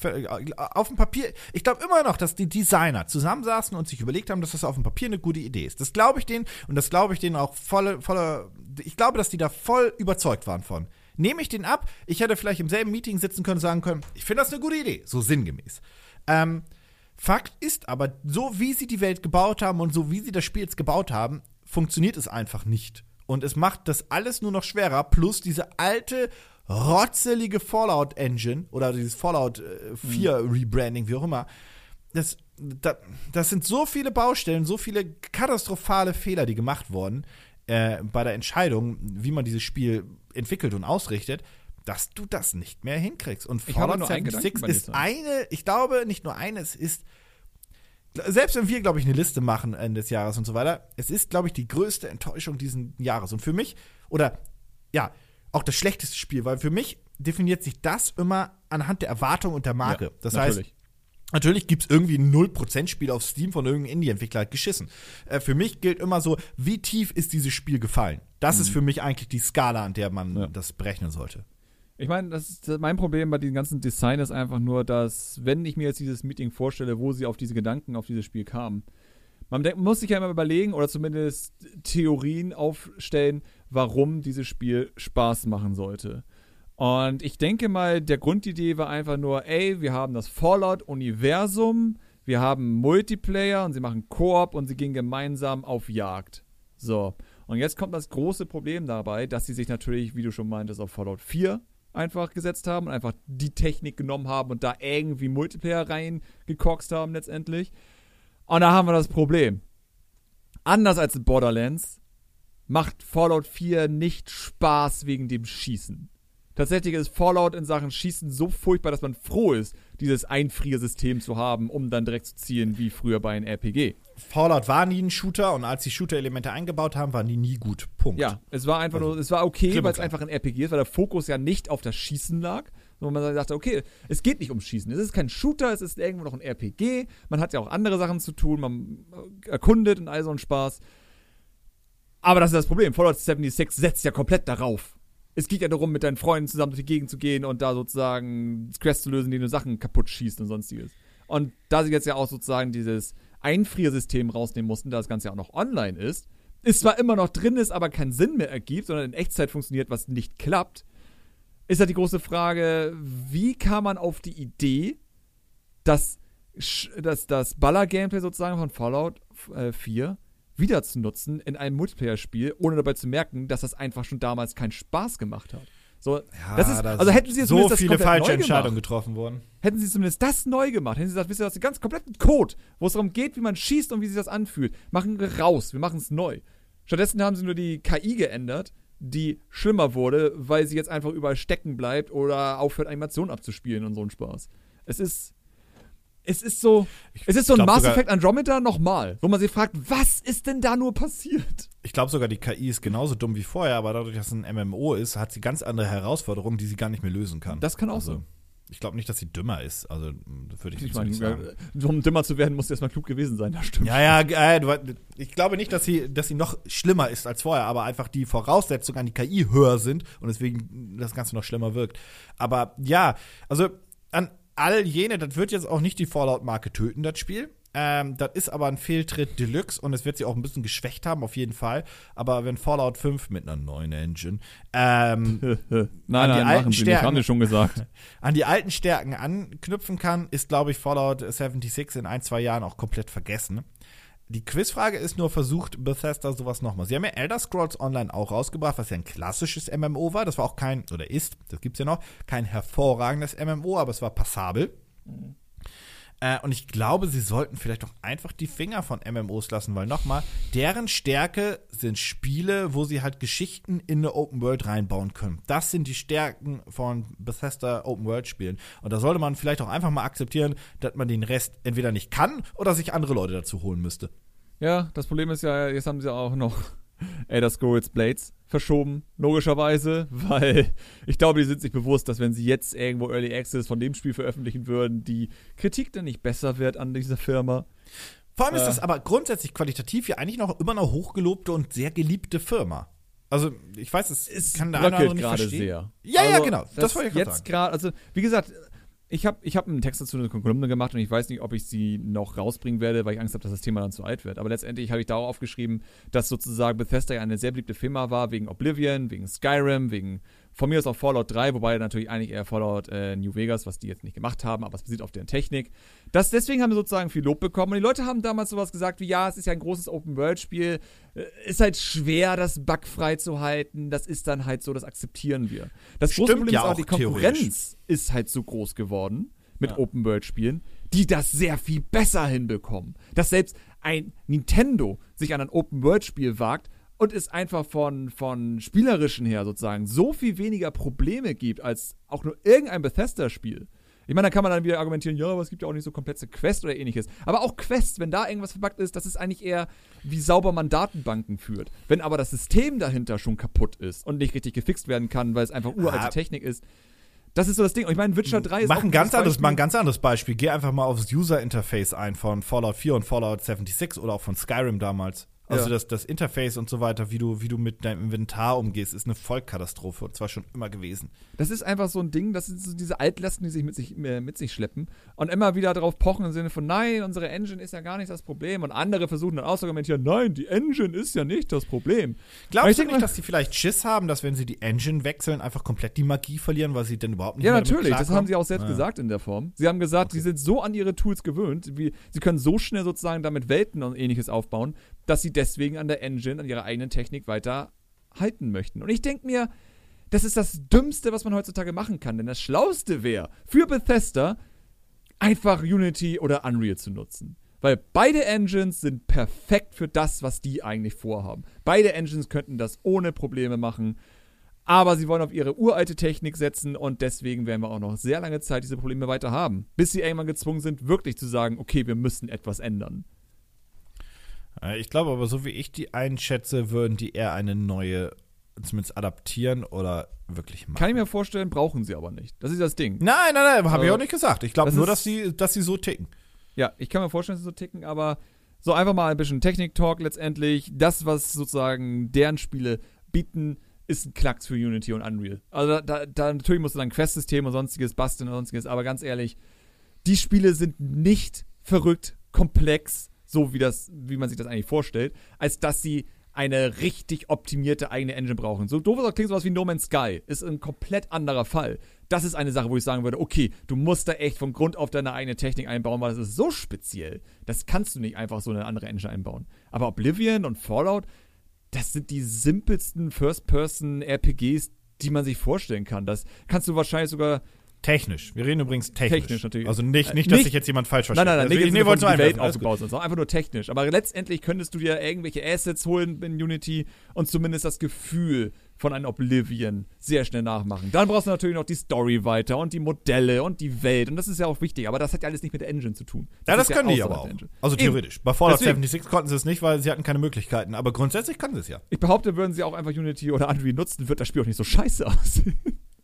auf dem Papier, ich glaube immer noch, dass die Designer zusammensaßen und sich überlegt haben, dass das auf dem Papier eine gute Idee ist. Das glaube ich denen und das glaube ich denen auch volle, volle, ich glaube, dass die da voll überzeugt waren von. Nehme ich den ab, ich hätte vielleicht im selben Meeting sitzen können und sagen können, ich finde das eine gute Idee, so sinngemäß. Ähm, Fakt ist aber, so wie sie die Welt gebaut haben und so wie sie das Spiel jetzt gebaut haben, funktioniert es einfach nicht. Und es macht das alles nur noch schwerer, plus diese alte rotzelige Fallout-Engine oder dieses Fallout 4 äh, mhm. Rebranding, wie auch immer. Das, das, das, sind so viele Baustellen, so viele katastrophale Fehler, die gemacht wurden äh, bei der Entscheidung, wie man dieses Spiel entwickelt und ausrichtet, dass du das nicht mehr hinkriegst. Und Fallout 76 ist eine, ich glaube, nicht nur eine, es ist selbst wenn wir, glaube ich, eine Liste machen Ende des Jahres und so weiter, es ist, glaube ich, die größte Enttäuschung dieses Jahres. Und für mich, oder ja, auch das schlechteste Spiel, weil für mich definiert sich das immer anhand der Erwartung und der Marke. Ja, das natürlich. heißt, Natürlich gibt es irgendwie ein 0%-Spiel auf Steam von irgendeinem Indie-Entwickler geschissen. Äh, für mich gilt immer so, wie tief ist dieses Spiel gefallen? Das mhm. ist für mich eigentlich die Skala, an der man ja. das berechnen sollte. Ich meine, das ist mein Problem bei diesem ganzen Design ist einfach nur, dass, wenn ich mir jetzt dieses Meeting vorstelle, wo sie auf diese Gedanken, auf dieses Spiel kamen, man muss sich ja immer überlegen oder zumindest Theorien aufstellen, warum dieses Spiel Spaß machen sollte. Und ich denke mal, der Grundidee war einfach nur, ey, wir haben das Fallout-Universum, wir haben Multiplayer und sie machen Koop und sie gehen gemeinsam auf Jagd. So. Und jetzt kommt das große Problem dabei, dass sie sich natürlich, wie du schon meintest, auf Fallout 4 einfach gesetzt haben und einfach die Technik genommen haben und da irgendwie Multiplayer reingekokst haben letztendlich. Und da haben wir das Problem. Anders als in Borderlands macht Fallout 4 nicht Spaß wegen dem Schießen. Tatsächlich ist Fallout in Sachen Schießen so furchtbar, dass man froh ist, dieses Einfriersystem zu haben, um dann direkt zu zielen, wie früher bei einem RPG. Fallout war nie ein Shooter und als die Shooter-Elemente eingebaut haben, waren die nie gut. Punkt. Ja, es war einfach also, nur, es war okay, weil es einfach ein RPG ist, weil der Fokus ja nicht auf das Schießen lag, wo man sagte, okay, es geht nicht ums Schießen. Es ist kein Shooter, es ist irgendwo noch ein RPG. Man hat ja auch andere Sachen zu tun, man erkundet und all so ein Spaß. Aber das ist das Problem. Fallout 76 setzt ja komplett darauf. es geht ja darum, mit deinen Freunden zusammen durch die Gegend zu gehen und da sozusagen Quests zu lösen, die du Sachen kaputt schießt und sonstiges. Und da sie jetzt ja auch sozusagen dieses Einfriersystem rausnehmen mussten, da das Ganze ja auch noch online ist, ist zwar immer noch drin ist, aber keinen Sinn mehr ergibt, sondern in Echtzeit funktioniert, was nicht klappt, ist halt die große Frage, wie kam man auf die Idee, dass, dass das Baller-Gameplay sozusagen von Fallout äh, 4 wieder zu nutzen in einem Multiplayer-Spiel, ohne dabei zu merken, dass das einfach schon damals keinen Spaß gemacht hat. So, ja, das ist, also hätten sie so viele falsche Entscheidungen getroffen worden. Hätten sie zumindest das neu gemacht, hätten sie gesagt, wisst ihr, das den ganz kompletten Code, wo es darum geht, wie man schießt und wie sich das anfühlt, machen wir raus, wir machen es neu. Stattdessen haben sie nur die KI geändert, die schlimmer wurde, weil sie jetzt einfach überall stecken bleibt oder aufhört, Animationen abzuspielen und so ein Spaß. Es ist es ist so, ich es ist so ein Mass Effect Andromeda nochmal, wo man sich fragt, was ist denn da nur passiert? Ich glaube sogar, die KI ist genauso dumm wie vorher, aber dadurch, dass es ein MMO ist, hat sie ganz andere Herausforderungen, die sie gar nicht mehr lösen kann. Das kann auch also, sein. Ich glaube nicht, dass sie dümmer ist. Also, würde ich, ich meine, sagen. Um dümmer zu werden, muss sie erstmal klug gewesen sein, das stimmt. Ja, ja, äh, ich glaube nicht, dass sie, dass sie noch schlimmer ist als vorher, aber einfach die Voraussetzungen an die KI höher sind und deswegen das Ganze noch schlimmer wirkt. Aber ja, also an, all jene, das wird jetzt auch nicht die Fallout-Marke töten, das Spiel. Ähm, das ist aber ein Fehltritt Deluxe und es wird sie auch ein bisschen geschwächt haben, auf jeden Fall. Aber wenn Fallout 5 mit einer neuen Engine ähm, nein, nein, die alten Stärken, haben wir schon gesagt. an die alten Stärken anknüpfen kann, ist, glaube ich, Fallout 76 in ein, zwei Jahren auch komplett vergessen. Die Quizfrage ist nur, versucht Bethesda sowas nochmal? Sie haben ja Elder Scrolls Online auch rausgebracht, was ja ein klassisches MMO war. Das war auch kein, oder ist, das gibt's ja noch, kein hervorragendes MMO, aber es war passabel. Mhm. Äh, und ich glaube, sie sollten vielleicht auch einfach die Finger von MMOs lassen, weil nochmal, deren Stärke sind Spiele, wo sie halt Geschichten in eine Open World reinbauen können. Das sind die Stärken von Bethesda Open World Spielen. Und da sollte man vielleicht auch einfach mal akzeptieren, dass man den Rest entweder nicht kann oder sich andere Leute dazu holen müsste. Ja, das Problem ist ja, jetzt haben sie auch noch Elder Scrolls Blades verschoben, logischerweise, weil ich glaube, die sind sich bewusst, dass wenn sie jetzt irgendwo Early Access von dem Spiel veröffentlichen würden, die Kritik dann nicht besser wird an dieser Firma. Vor allem ist äh, das aber grundsätzlich qualitativ ja eigentlich noch immer eine hochgelobte und sehr geliebte Firma. Also, ich weiß, es, es kann der nicht verstehen. sehr. Ja, also, ja, genau. Das, das wollte ich jetzt gerade, also, wie gesagt, ich habe ich hab einen Text dazu eine Kolumne gemacht und ich weiß nicht, ob ich sie noch rausbringen werde, weil ich Angst habe, dass das Thema dann zu alt wird. Aber letztendlich habe ich darauf aufgeschrieben, dass sozusagen Bethesda ja eine sehr beliebte Firma war, wegen Oblivion, wegen Skyrim, wegen von mir aus auch Fallout 3, wobei natürlich eigentlich eher Fallout äh, New Vegas, was die jetzt nicht gemacht haben, aber es basiert auf deren Technik. Das, deswegen haben wir sozusagen viel Lob bekommen. Und die Leute haben damals sowas gesagt wie, ja, es ist ja ein großes Open-World-Spiel, äh, ist halt schwer, das bugfrei zu halten. Das ist dann halt so, das akzeptieren wir. Das große Problem ja ist auch, die Konkurrenz ist halt so groß geworden mit ja. Open-World-Spielen, die das sehr viel besser hinbekommen. Dass selbst ein Nintendo sich an ein Open-World-Spiel wagt, und es einfach von, von spielerischen her sozusagen so viel weniger Probleme gibt als auch nur irgendein Bethesda-Spiel. Ich meine, da kann man dann wieder argumentieren, ja, aber es gibt ja auch nicht so komplexe Quests oder ähnliches. Aber auch Quests, wenn da irgendwas verbuggt ist, das ist eigentlich eher, wie sauber man Datenbanken führt. Wenn aber das System dahinter schon kaputt ist und nicht richtig gefixt werden kann, weil es einfach uralte ah. Technik ist, das ist so das Ding. Und ich meine, Witcher 3 ist mach ein ganz anderes, mach ein ganz anderes Beispiel. Geh einfach mal aufs User Interface ein von Fallout 4 und Fallout 76 oder auch von Skyrim damals. Also ja. das, das Interface und so weiter, wie du, wie du mit deinem Inventar umgehst, ist eine Vollkatastrophe und zwar schon immer gewesen. Das ist einfach so ein Ding, das sind so diese Altlasten, die sich mit sich, äh, mit sich schleppen und immer wieder darauf pochen im Sinne von, nein, unsere Engine ist ja gar nicht das Problem und andere versuchen dann auszuargumentieren, nein, die Engine ist ja nicht das Problem. Glaubst du nicht, dass sie vielleicht Schiss haben, dass wenn sie die Engine wechseln, einfach komplett die Magie verlieren, weil sie denn überhaupt nicht Ja, natürlich, das haben sie auch selbst ja. gesagt in der Form. Sie haben gesagt, okay. sie sind so an ihre Tools gewöhnt, wie, sie können so schnell sozusagen damit Welten und ähnliches aufbauen, dass sie deswegen an der Engine, an ihrer eigenen Technik weiter halten möchten. Und ich denke mir, das ist das Dümmste, was man heutzutage machen kann. Denn das Schlauste wäre, für Bethesda einfach Unity oder Unreal zu nutzen. Weil beide Engines sind perfekt für das, was die eigentlich vorhaben. Beide Engines könnten das ohne Probleme machen. Aber sie wollen auf ihre uralte Technik setzen und deswegen werden wir auch noch sehr lange Zeit diese Probleme weiter haben. Bis sie irgendwann gezwungen sind, wirklich zu sagen, okay, wir müssen etwas ändern. Äh, ich glaube aber, so wie ich die einschätze, würden die eher eine neue zumindest adaptieren oder wirklich machen. Kann ich mir vorstellen, brauchen sie aber nicht. Das ist das Ding. Nein, nein, nein, habe ich auch nicht gesagt. Ich glaube nur, dass sie, dass sie so ticken. Ja, ich kann mir vorstellen, dass sie so ticken, aber so einfach mal ein bisschen Technik-Talk letztendlich. Das, was sozusagen deren Spiele bieten, ist ein Klacks für Unity und Unreal. Also da, da natürlich musst du dann Quest-System und sonstiges basteln und sonstiges, aber ganz ehrlich, die Spiele sind nicht verrückt, komplex, so wie das, wie man sich das eigentlich vorstellt, als dass sie eine richtig optimierte eigene Engine brauchen. So doof auch klingt, sowas wie No Man's Sky ist ein komplett anderer Fall. Das ist eine Sache, wo ich sagen würde, okay, du musst da echt von Grund auf deine eigene Technik einbauen, weil das ist so speziell. Das kannst du nicht einfach so eine andere Engine einbauen. Aber Oblivion und Fallout, das sind die simpelsten First-Person-RPGs, die man sich vorstellen kann. Das kannst du wahrscheinlich sogar Technisch. Wir reden übrigens technisch. Technisch natürlich. Also nicht, nicht dass sich jetzt jemand falsch versteht. Nein, nein, nein, also, nee, wollte die Welt aufgebaut sind, einfach nur technisch. Aber letztendlich könntest du dir irgendwelche Assets holen in Unity und zumindest das Gefühl von einem Oblivion sehr schnell nachmachen. Dann brauchst du natürlich noch die Story weiter und die Modelle und die Welt. Und das ist ja auch wichtig. Aber das hat ja alles nicht mit der Engine zu tun. Das ja, das können ja die aber auch. Also theoretisch. Eben. Bei Fallout Deswegen. 76 konnten sie es nicht, weil sie hatten keine Möglichkeiten. Aber grundsätzlich können sie es ja. Ich behaupte, würden sie auch einfach Unity oder Unreal nutzen, wird das Spiel auch nicht so scheiße aussehen.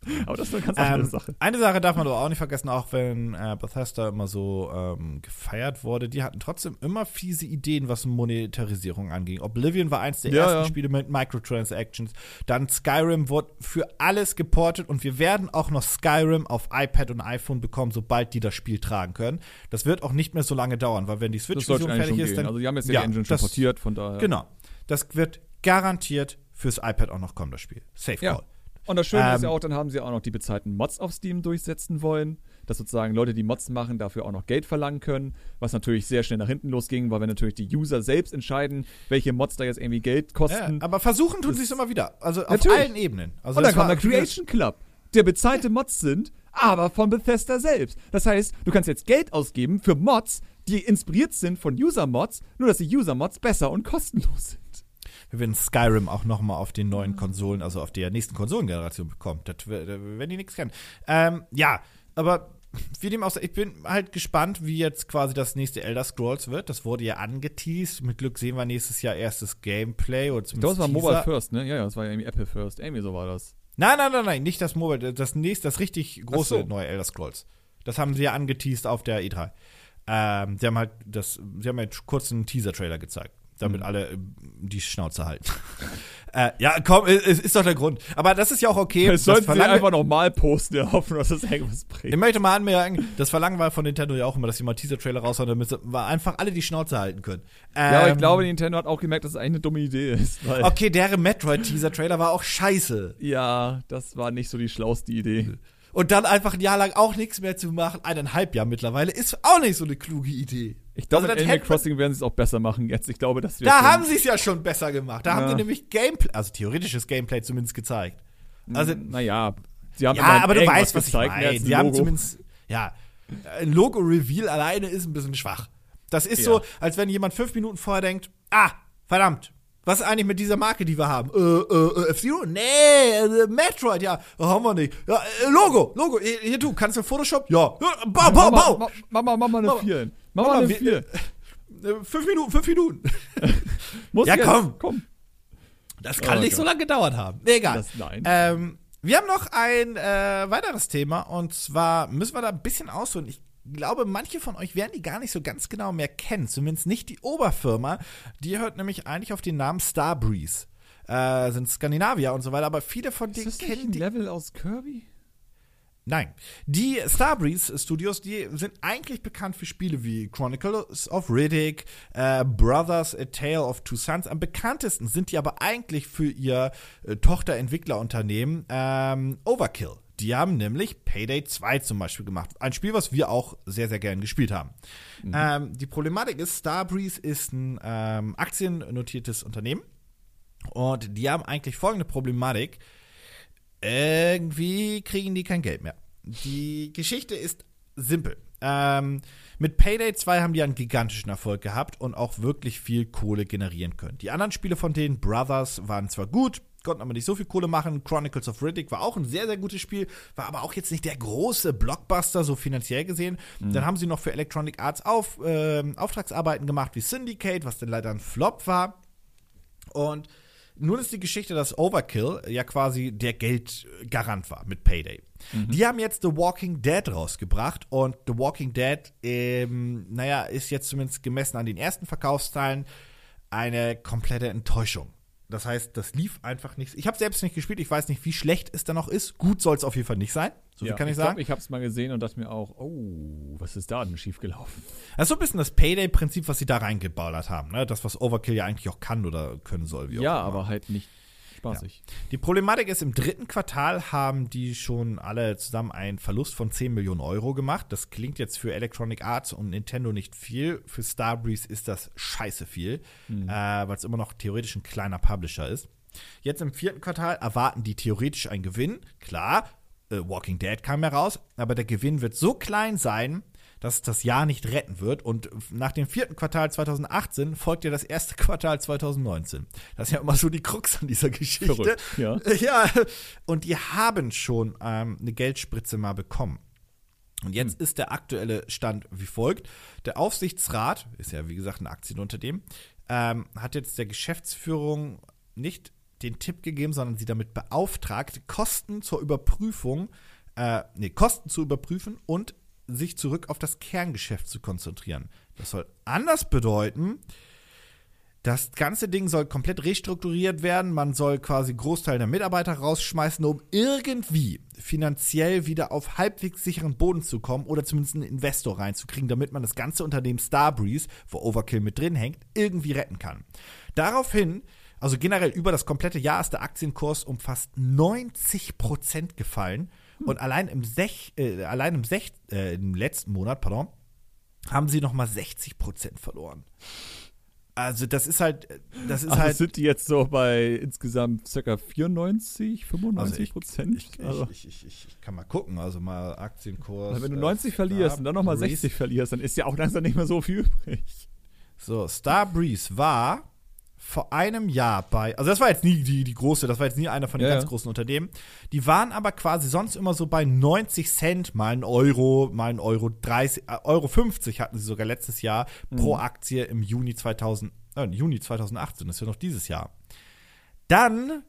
Aber das ist eine ganz andere ähm, Sache. Eine Sache darf man aber auch nicht vergessen, auch wenn äh, Bethesda immer so ähm, gefeiert wurde, die hatten trotzdem immer fiese Ideen, was Monetarisierung anging. Oblivion war eins der ja, ersten ja. Spiele mit Microtransactions. Dann Skyrim wurde für alles geportet und wir werden auch noch Skyrim auf iPad und iPhone bekommen, sobald die das Spiel tragen können. Das wird auch nicht mehr so lange dauern, weil wenn die Switch-Version fertig ist, dann. Also, die haben jetzt ja, die Engine schon portiert, von daher. Genau. Das wird garantiert fürs iPad auch noch kommen, das Spiel. Safe Call. Und das Schöne ähm, ist ja ähm, auch, dann haben sie auch noch die bezahlten Mods auf Steam durchsetzen wollen, dass sozusagen Leute, die Mods machen, dafür auch noch Geld verlangen können, was natürlich sehr schnell nach hinten losging, weil wenn natürlich die User selbst entscheiden, welche Mods da jetzt irgendwie Geld kosten. Ja, aber versuchen tun sie es immer wieder, also natürlich. auf allen Ebenen. Also Und dann kommt der Creation Club, der bezahlte Mods sind, aber von Bethesda selbst. Das heißt, du kannst jetzt Geld ausgeben für Mods, die inspiriert sind von User-Mods, nur dass die User-Mods besser und kostenlos sind wir werden Skyrim auch noch mal auf den neuen mhm. Konsolen, also auf der nächsten Konsolengeneration bekommen. Das, wenn die nichts kennen. Ähm, ja, aber wie dem auch sei, ich bin halt gespannt, wie jetzt quasi das nächste Elder Scrolls wird. Das wurde ja angeteased. Mit Glück sehen wir nächstes Jahr erstes Gameplay oder zumindest. Das war Mobile First, ne? Ja, ja, das war ja irgendwie Apple First. Irgendwie so war das. Nein, nein, nein, nein, nicht das Mobile, das nächste, das richtig große so. neue Elder Scrolls. Das haben sie ja angeteased auf der E3. Ähm, sie haben halt das, sie haben halt kurz einen Teaser-Trailer gezeigt damit mhm. alle äh, die Schnauze halten. äh, ja, komm, es ist doch der Grund. Aber das ist ja auch okay. Das sollten sie einfach nochmal posten, ja, hoffen, dass das irgendwas bringt. Ich möchte mal anmerken, das Verlangen war von Nintendo ja auch immer, dass sie mal Teaser-Trailer raushauen, damit wir einfach alle die Schnauze halten können. Ähm, ja, aber ich ähm, glaube, Nintendo hat auch gemerkt, dass es eigentlich eine dumme Idee ist. okay, deren Metroid-Teaser-Trailer war auch scheiße. Ja, das war nicht so die schlauste Idee. Und dann einfach ein Jahr lang auch nichts mehr zu machen, eineinhalb Jahr mittlerweile, ist auch nicht so eine kluge Idee. Ich glaube, also, in Animal Crossing werden sie es auch besser machen jetzt. Ich glaube, dass wir. Da haben sie es ja schon besser gemacht. Da ja. haben sie nämlich Gameplay, also theoretisches Gameplay zumindest gezeigt. Also, naja, sie haben ja, aber du weißt, was gezeigt, ich meine. Sie haben zumindest, ja, ein Logo-Reveal alleine ist ein bisschen schwach. Das ist ja. so, als wenn jemand fünf Minuten vorher denkt, ah, verdammt, was ist eigentlich mit dieser Marke, die wir haben? Äh, äh, äh F-Zero? Nee, äh, Metroid, ja, haben wir nicht. Ja, äh, Logo, Logo, hier, hier, du, kannst du Photoshop? Ja. Bau, bau, bau. Mach mal, mach mal eine 4. Mach mal eine 4. Äh, fünf Minuten, fünf Minuten. Ja, komm. komm. Das kann oh, nicht Gott. so lange gedauert haben. Egal. Das, nein. Ähm, wir haben noch ein äh, weiteres Thema und zwar müssen wir da ein bisschen ausholen. Ich glaube, manche von euch werden die gar nicht so ganz genau mehr kennen. Zumindest nicht die Oberfirma. Die hört nämlich eigentlich auf den Namen Starbreeze. Äh, sind Skandinavier und so weiter, aber viele von denen Ist das kennen ein die. Level aus Kirby? Nein. Die Starbreeze Studios, die sind eigentlich bekannt für Spiele wie Chronicles of Riddick, äh, Brothers, A Tale of Two Sons. Am bekanntesten sind die aber eigentlich für ihr äh, Tochterentwicklerunternehmen ähm, Overkill. Die haben nämlich Payday 2 zum Beispiel gemacht. Ein Spiel, was wir auch sehr, sehr gern gespielt haben. Mhm. Ähm, die Problematik ist, Starbreeze ist ein ähm, aktiennotiertes Unternehmen. Und die haben eigentlich folgende Problematik. Irgendwie kriegen die kein Geld mehr. Die Geschichte ist simpel. Ähm, mit Payday 2 haben die einen gigantischen Erfolg gehabt und auch wirklich viel Kohle generieren können. Die anderen Spiele von denen, Brothers, waren zwar gut, konnten aber nicht so viel Kohle machen. Chronicles of Riddick war auch ein sehr, sehr gutes Spiel, war aber auch jetzt nicht der große Blockbuster, so finanziell gesehen. Mhm. Dann haben sie noch für Electronic Arts auf, äh, Auftragsarbeiten gemacht wie Syndicate, was dann leider ein Flop war. Und nun ist die Geschichte, dass Overkill ja quasi der Geldgarant war mit Payday. Mhm. Die haben jetzt The Walking Dead rausgebracht und The Walking Dead, ähm, naja, ist jetzt zumindest gemessen an den ersten Verkaufszahlen eine komplette Enttäuschung. Das heißt, das lief einfach nicht. Ich habe selbst nicht gespielt. Ich weiß nicht, wie schlecht es da noch ist. Gut soll es auf jeden Fall nicht sein. So ja, viel kann ich, ich sagen. Glaub, ich habe es mal gesehen und dachte mir auch, oh, was ist da denn schiefgelaufen? Das ist so ein bisschen das Payday-Prinzip, was sie da reingeballert haben. Ne? Das, was Overkill ja eigentlich auch kann oder können soll. ja, aber halt nicht spaßig. Ja. Die Problematik ist, im dritten Quartal haben die schon alle zusammen einen Verlust von 10 Millionen Euro gemacht. Das klingt jetzt für Electronic Arts und Nintendo nicht viel. Für Starbreeze ist das scheiße viel, mhm. äh, weil es immer noch theoretisch ein kleiner Publisher ist. Jetzt im vierten Quartal erwarten die theoretisch einen Gewinn. Klar, äh, Walking Dead kam heraus, aber der Gewinn wird so klein sein, dass das Jahr nicht retten wird. Und nach dem vierten Quartal 2018 folgt ja das erste Quartal 2019. Das ist ja immer so die Krux an dieser Geschichte. Verrückt, ja. ja. Und die haben schon ähm, eine Geldspritze mal bekommen. Und jetzt hm. ist der aktuelle Stand wie folgt. Der Aufsichtsrat, ist ja wie gesagt ein Aktienunternehmen, ähm, hat jetzt der Geschäftsführung nicht den Tipp gegeben, sondern sie damit beauftragt, Kosten zur Überprüfung, äh, nee, Kosten zu überprüfen und sich zurück auf das Kerngeschäft zu konzentrieren. Das soll anders bedeuten, das ganze Ding soll komplett restrukturiert werden. Man soll quasi Großteil der Mitarbeiter rausschmeißen, um irgendwie finanziell wieder auf halbwegs sicheren Boden zu kommen oder zumindest einen Investor reinzukriegen, damit man das ganze Unternehmen Starbreeze, wo Overkill mit drin hängt, irgendwie retten kann. Daraufhin, also generell über das komplette Jahr ist der Aktienkurs um fast 90 Prozent gefallen und allein im, Sech, äh, allein im, Sech, äh, im letzten Monat, pardon, haben sie nochmal 60 Prozent verloren. Also das ist halt, das ist also halt. Sind die jetzt so bei insgesamt ca. 94, 95 Prozent? Also ich, also. ich, ich, ich, kann mal gucken, also mal Aktienkurs. Also wenn du 90 äh, verlierst und dann nochmal 60 verlierst, dann ist ja auch langsam nicht mehr so viel übrig. So, Starbreeze war vor einem Jahr bei, also das war jetzt nie die, die große, das war jetzt nie einer von den ja, ganz ja. großen Unternehmen. Die waren aber quasi sonst immer so bei 90 Cent, mal ein Euro, mal ein Euro 30, äh, Euro 50 hatten sie sogar letztes Jahr mhm. pro Aktie im Juni 2000, äh, Juni 2018, das ist ja noch dieses Jahr. Dann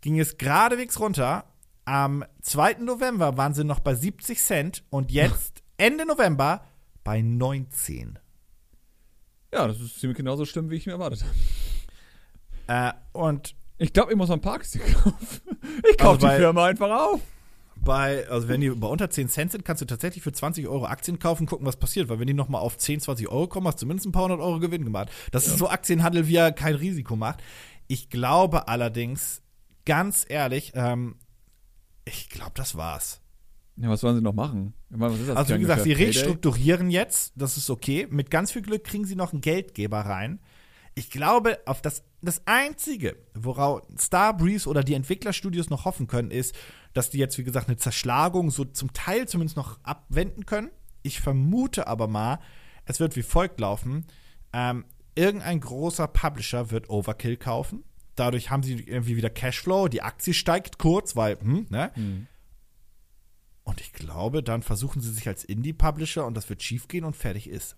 ging es geradewegs runter. Am 2. November waren sie noch bei 70 Cent und jetzt Ende November bei 19. Ja, das ist ziemlich genauso schlimm, wie ich mir erwartet habe. Äh, und ich glaube, ich muss ein paar Aktien kaufen. Ich kaufe also die Firma einfach auf. Bei, also wenn die bei unter 10 Cent sind, kannst du tatsächlich für 20 Euro Aktien kaufen, gucken, was passiert. Weil wenn die nochmal auf 10, 20 Euro kommen, hast du zumindest ein paar hundert Euro Gewinn gemacht. Das ja. ist so Aktienhandel, wie er kein Risiko macht. Ich glaube allerdings, ganz ehrlich, ähm, ich glaube, das war's. Ja, was wollen sie noch machen? Meine, also wie gesagt, sie restrukturieren jetzt, das ist okay. Mit ganz viel Glück kriegen sie noch einen Geldgeber rein. Ich glaube, auf das, das Einzige, worauf Starbreeze oder die Entwicklerstudios noch hoffen können, ist, dass die jetzt, wie gesagt, eine Zerschlagung so zum Teil zumindest noch abwenden können. Ich vermute aber mal, es wird wie folgt laufen. Ähm, irgendein großer Publisher wird Overkill kaufen. Dadurch haben sie irgendwie wieder Cashflow, die Aktie steigt kurz, weil, hm, ne? Mhm. Und ich glaube, dann versuchen sie sich als Indie-Publisher und das wird schiefgehen und fertig ist.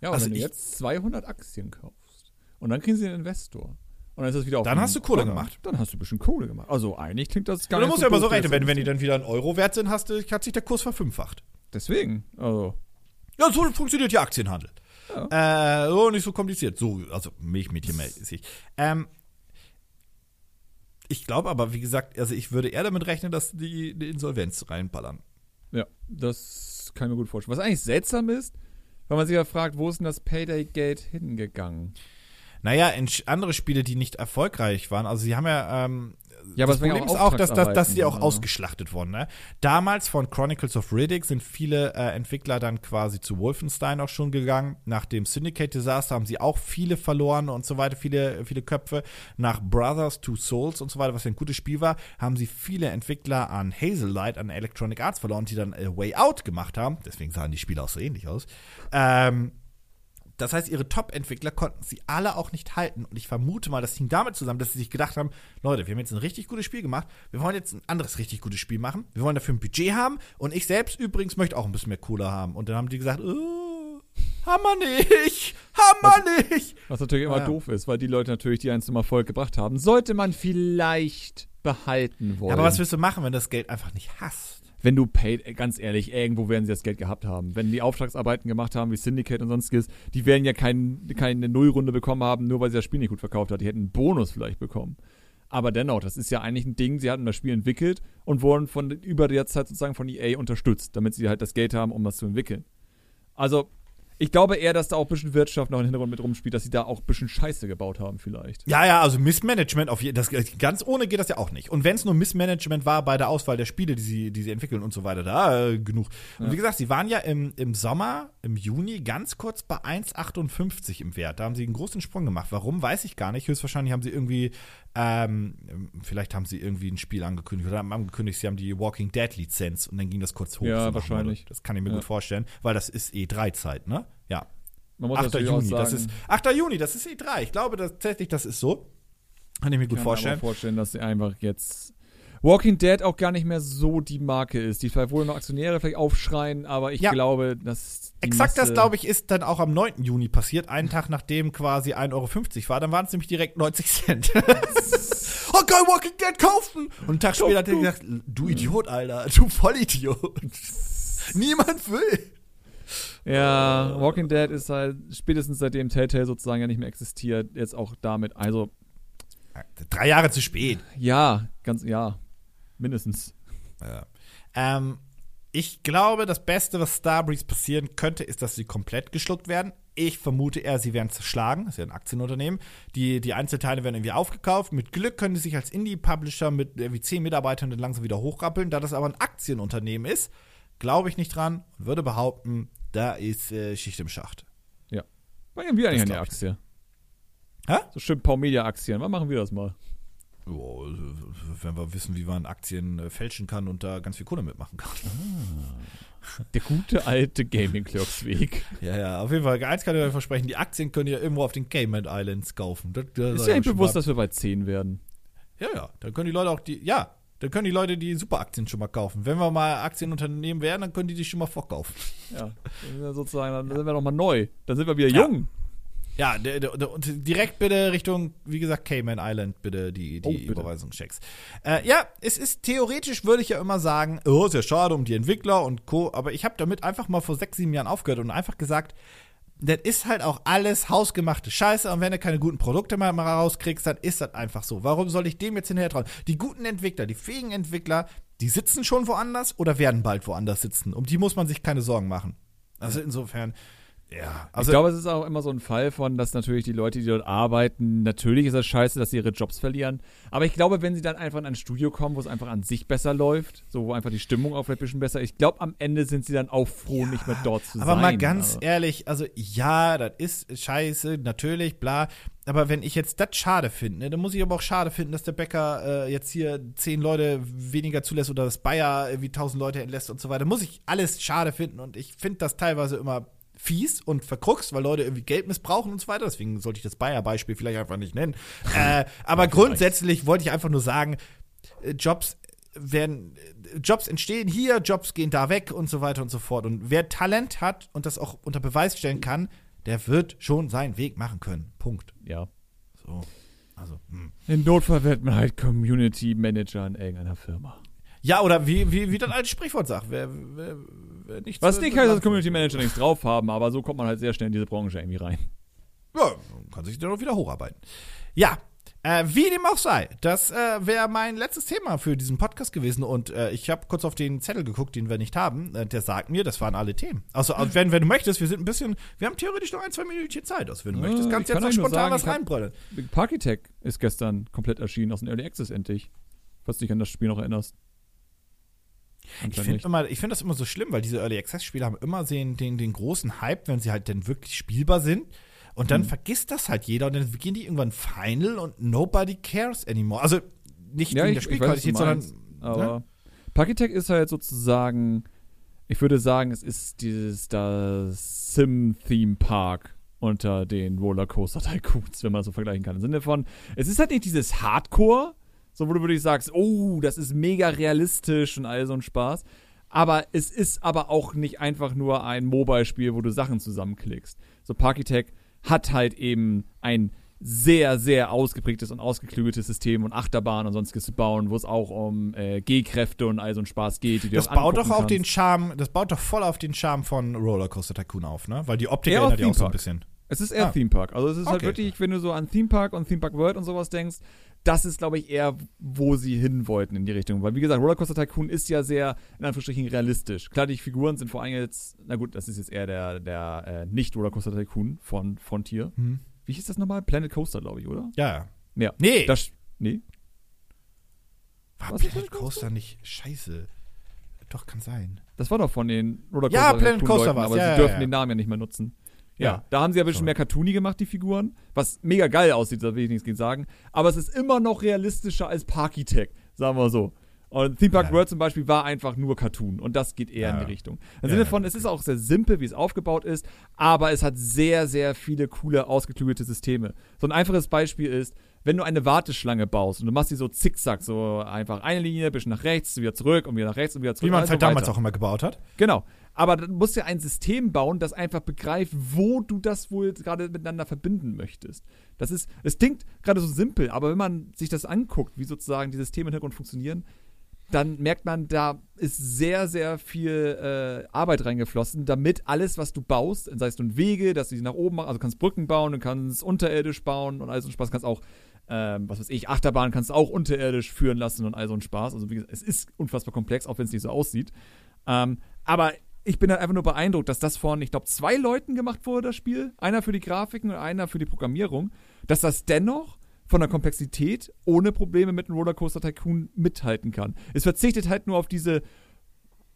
Ja, also wenn du jetzt 200 Aktien kaufst und dann kriegen sie einen Investor. Und dann ist das wieder auf Dann hast du Kohle Konto. gemacht. Dann hast du ein bisschen Kohle gemacht. Also eigentlich klingt das gar nicht. Du musst ja immer so rechnen, wenn, wenn die dann wieder einen Euro wert sind, hast du, hat sich der Kurs verfünffacht. Deswegen. Also. Ja, so funktioniert ja Aktienhandel. Ja. Äh, so nicht so kompliziert. So, also Milchmädchen-mäßig. Ähm, ich glaube aber, wie gesagt, also ich würde eher damit rechnen, dass die eine Insolvenz reinballern. Ja, das kann ich mir gut vorstellen. Was eigentlich seltsam ist, weil man sich ja fragt, wo ist denn das Payday-Geld hingegangen? Naja, in andere Spiele, die nicht erfolgreich waren, also sie haben ja ähm, ja, das aber das Problem ist auch, dass, dass, dass die auch ausgeschlachtet wurden. Ne? Damals von Chronicles of Riddick sind viele äh, Entwickler dann quasi zu Wolfenstein auch schon gegangen. Nach dem Syndicate-Desaster haben sie auch viele verloren und so weiter, viele, viele Köpfe. Nach Brothers Two Souls und so weiter, was ja ein gutes Spiel war, haben sie viele Entwickler an Hazelight, an Electronic Arts verloren, die dann äh, Way Out gemacht haben. Deswegen sahen die Spiele auch so ähnlich aus. Ähm, das heißt, ihre Top-Entwickler konnten sie alle auch nicht halten. Und ich vermute mal, das hing damit zusammen, dass sie sich gedacht haben, Leute, wir haben jetzt ein richtig gutes Spiel gemacht, wir wollen jetzt ein anderes richtig gutes Spiel machen, wir wollen dafür ein Budget haben und ich selbst übrigens möchte auch ein bisschen mehr Cola haben. Und dann haben die gesagt, oh, haben wir nicht, haben wir nicht. Was natürlich immer ja. doof ist, weil die Leute natürlich, die einen zum Erfolg gebracht haben, sollte man vielleicht behalten wollen. Ja, aber was willst du machen, wenn du das Geld einfach nicht hast? Wenn du paid, äh, ganz ehrlich, irgendwo werden sie das Geld gehabt haben. Wenn die Auftragsarbeiten gemacht haben, wie Syndicate und sonstiges, die werden ja kein, keine Nullrunde bekommen haben, nur weil sie das Spiel nicht gut verkauft hat. Die hätten einen Bonus vielleicht bekommen. Aber dennoch, das ist ja eigentlich ein Ding, sie hatten das Spiel entwickelt und wurden von über der Zeit sozusagen von EA unterstützt, damit sie halt das Geld haben, um das zu entwickeln. Also, ich glaube eher, dass da auch ein bisschen Wirtschaft noch im Hintergrund mit rumspielt, dass sie da auch ein bisschen Scheiße gebaut haben, vielleicht. Ja, ja, also Missmanagement auf das ganz ohne geht das ja auch nicht. Und wenn es nur Missmanagement war bei der Auswahl der Spiele, die sie, die sie entwickeln und so weiter, da äh, genug. Und ja. wie gesagt, sie waren ja im, im Sommer, im Juni, ganz kurz bei 1,58 im Wert. Da haben sie einen großen Sprung gemacht. Warum, weiß ich gar nicht. Höchstwahrscheinlich haben sie irgendwie, ähm, vielleicht haben sie irgendwie ein Spiel angekündigt oder haben angekündigt, sie haben die Walking Dead Lizenz und dann ging das kurz hoch. Ja, wahrscheinlich. Das kann ich mir ja. gut vorstellen, weil das ist E3-Zeit, ne? Ja. Man muss 8. Juni, das ist 8. Juni, das ist E3. Ich glaube tatsächlich, das ist so. Kann ich mir gut kann vorstellen. Ich kann mir vorstellen, dass sie einfach jetzt Walking Dead auch gar nicht mehr so die Marke ist. Die vielleicht wohl noch Aktionäre vielleicht aufschreien, aber ich ja. glaube, dass. Exakt Masse das, glaube ich, ist dann auch am 9. Juni passiert, einen Tag nachdem quasi 1,50 Euro war. Dann waren es nämlich direkt 90 Cent. oh geil, Walking Dead kaufen! Und einen Tag später hat er gesagt, du Idiot, Alter, du Vollidiot. Niemand will. Ja, Walking Dead ist halt spätestens seitdem Telltale sozusagen ja nicht mehr existiert, jetzt auch damit, also. Drei Jahre zu spät. Ja, ganz, ja, mindestens. Ja. Ähm, ich glaube, das Beste, was Starbreeze passieren könnte, ist, dass sie komplett geschluckt werden. Ich vermute eher, sie werden zerschlagen. Das ist ja ein Aktienunternehmen. Die, die Einzelteile werden irgendwie aufgekauft. Mit Glück können sie sich als Indie-Publisher mit irgendwie zehn Mitarbeitern dann langsam wieder hochrappeln. Da das aber ein Aktienunternehmen ist, glaube ich nicht dran und würde behaupten, da ist äh, Schicht im Schacht. Ja. Wann gehen wir eigentlich an die Aktie? Hä? So schön Paumedia-Aktien. Wann machen wir das mal? Oh, wenn wir wissen, wie man Aktien äh, fälschen kann und da ganz viel Kohle mitmachen kann. Ah, der gute alte Gaming Clerks Weg. ja, ja, auf jeden Fall. Eins kann ich euch versprechen: Die Aktien könnt ihr irgendwo auf den Cayman Islands kaufen. Das, das ist ja bewusst, dass wir bei 10 werden. Ja, ja. Dann können die Leute auch die. Ja, dann können die Leute die Superaktien schon mal kaufen. Wenn wir mal Aktienunternehmen werden, dann können die die schon mal vorkaufen. Ja, dann sozusagen, dann sind wir noch mal neu. Dann sind wir wieder jung. Ja, und direkt bitte Richtung, wie gesagt, Cayman Island, bitte die, die oh, Überweisungschecks. Äh, ja, es ist theoretisch, würde ich ja immer sagen, oh, ist ja schade um die Entwickler und Co., aber ich habe damit einfach mal vor sechs, sieben Jahren aufgehört und einfach gesagt, das ist halt auch alles hausgemachte Scheiße. Und wenn du keine guten Produkte mal rauskriegst, dann ist das einfach so. Warum soll ich dem jetzt hinterher trauen? Die guten Entwickler, die fähigen Entwickler, die sitzen schon woanders oder werden bald woanders sitzen. Um die muss man sich keine Sorgen machen. Also insofern, ja, also ich glaube, es ist auch immer so ein Fall von, dass natürlich die Leute, die dort arbeiten, natürlich ist das scheiße, dass sie ihre Jobs verlieren. Aber ich glaube, wenn sie dann einfach in ein Studio kommen, wo es einfach an sich besser läuft, so wo einfach die Stimmung auch vielleicht ein bisschen besser, ich glaube, am Ende sind sie dann auch froh, ja, nicht mehr dort zu aber sein. Aber mal ganz also. ehrlich, also ja, das ist scheiße, natürlich, bla. Aber wenn ich jetzt das schade finde, ne, dann muss ich aber auch schade finden, dass der Bäcker äh, jetzt hier zehn Leute weniger zulässt oder das Bayer irgendwie tausend Leute entlässt und so weiter. Muss ich alles schade finden und ich finde das teilweise immer fies und verkruxt, weil Leute irgendwie Geld missbrauchen und so weiter. Deswegen sollte ich das Bayer-Beispiel vielleicht einfach nicht nennen. äh, aber grundsätzlich wollte ich einfach nur sagen, äh, Jobs werden, äh, Jobs entstehen hier, Jobs gehen da weg und so weiter und so fort. Und wer Talent hat und das auch unter Beweis stellen kann, der wird schon seinen Weg machen können. Punkt. Ja. So. Also, hm. Im Notfall wird man halt Community Manager in irgendeiner Firma. Ja, oder wie, wie, wie das alte Sprichwort sagt, wer, wer, wer nichts Was nicht heißt, dass Community Manager nichts drauf haben, aber so kommt man halt sehr schnell in diese Branche irgendwie rein. Ja, kann sich dann auch wieder hocharbeiten. Ja, äh, wie dem auch sei, das äh, wäre mein letztes Thema für diesen Podcast gewesen und äh, ich habe kurz auf den Zettel geguckt, den wir nicht haben. Äh, der sagt mir, das waren alle Themen. Also, also wenn, wenn du möchtest, wir sind ein bisschen, wir haben theoretisch noch ein, zwei Minütchen Zeit. Also wenn du möchtest, kannst du jetzt noch spontan sagen, was reinbrüllen. Parkytech ist gestern komplett erschienen aus dem Early Access endlich. Falls du dich an das Spiel noch erinnerst. Ich finde find das immer so schlimm, weil diese Early Access Spiele haben immer den, den, den großen Hype, wenn sie halt dann wirklich spielbar sind. Und dann hm. vergisst das halt jeder und dann gehen die irgendwann Final und nobody cares anymore. Also nicht ja, wegen der Spielqualität, sondern. Aber ne? Pakitech ist halt sozusagen, ich würde sagen, es ist dieses das Sim-Theme Park unter den Rollercoaster Tycoons, wenn man so vergleichen kann. Im Sinne von, es ist halt nicht dieses Hardcore, so, wo du wirklich sagst, oh, das ist mega realistisch und all so ein Spaß. Aber es ist aber auch nicht einfach nur ein Mobile-Spiel, wo du Sachen zusammenklickst. So, Parkytech hat halt eben ein sehr, sehr ausgeprägtes und ausgeklügeltes System und Achterbahn und sonstiges zu bauen, wo es auch um äh, G-Kräfte und all so einen Spaß geht. Die das baut doch auch kannst. den Charme, das baut doch voll auf den Charme von Rollercoaster Tycoon auf, ne? Weil die Optik ja, erinnert ja auch so ein bisschen. Es ist eher ah. Theme Park. Also es ist halt okay. halt wirklich, wenn du so an Theme Park und Theme Park World und sowas denkst, das ist, glaube ich, eher, wo sie hin wollten in die Richtung. Weil, wie gesagt, Rollercoaster Tycoon ist ja sehr, in Anführungsstrichen, realistisch. Klar, die Figuren sind vor allem jetzt, na gut, das ist jetzt eher der, der äh, Nicht-Rollercoaster Tycoon von Frontier. Hm. Wie hieß das nochmal? Planet Coaster, glaube ich, oder? Ja. Ja. Nee. Das, nee. War Was Planet Coaster? Nicht scheiße? Doch, kann sein. Das war doch von den Rollercoaster Ja, Planet Coaster war Aber ja, sie dürfen ja. den Namen ja nicht mehr nutzen. Ja, ja, da haben sie ja ein bisschen mehr Cartoony gemacht, die Figuren. Was mega geil aussieht, da will ich nichts gegen sagen. Aber es ist immer noch realistischer als Parkitech, sagen wir so. Und Theme Park ja. World zum Beispiel war einfach nur Cartoon und das geht eher ja. in die Richtung. Im Sinne von, es ist auch sehr simpel, wie es aufgebaut ist, aber es hat sehr, sehr viele coole, ausgeklügelte Systeme. So ein einfaches Beispiel ist, wenn du eine Warteschlange baust und du machst die so zickzack, so einfach eine Linie, bisschen nach rechts, wieder zurück und wieder nach rechts und wieder zurück. Wie man es halt damals auch immer gebaut hat. Genau. Aber dann musst du ja ein System bauen, das einfach begreift, wo du das wohl gerade miteinander verbinden möchtest. Das ist, es klingt gerade so simpel, aber wenn man sich das anguckt, wie sozusagen die Systeme im Hintergrund funktionieren, dann merkt man, da ist sehr, sehr viel äh, Arbeit reingeflossen, damit alles, was du baust, sei es nun Wege, dass du sie nach oben machst, also kannst Brücken bauen, du kannst unterirdisch bauen und all so ein Spaß, kannst auch, ähm, was weiß ich, Achterbahn kannst du auch unterirdisch führen lassen und all so ein Spaß. Also wie gesagt, es ist unfassbar komplex, auch wenn es nicht so aussieht. Ähm, aber ich bin halt einfach nur beeindruckt, dass das von, ich glaube, zwei Leuten gemacht wurde, das Spiel. Einer für die Grafiken und einer für die Programmierung. Dass das dennoch von der Komplexität ohne Probleme mit einem Rollercoaster Tycoon mithalten kann. Es verzichtet halt nur auf diese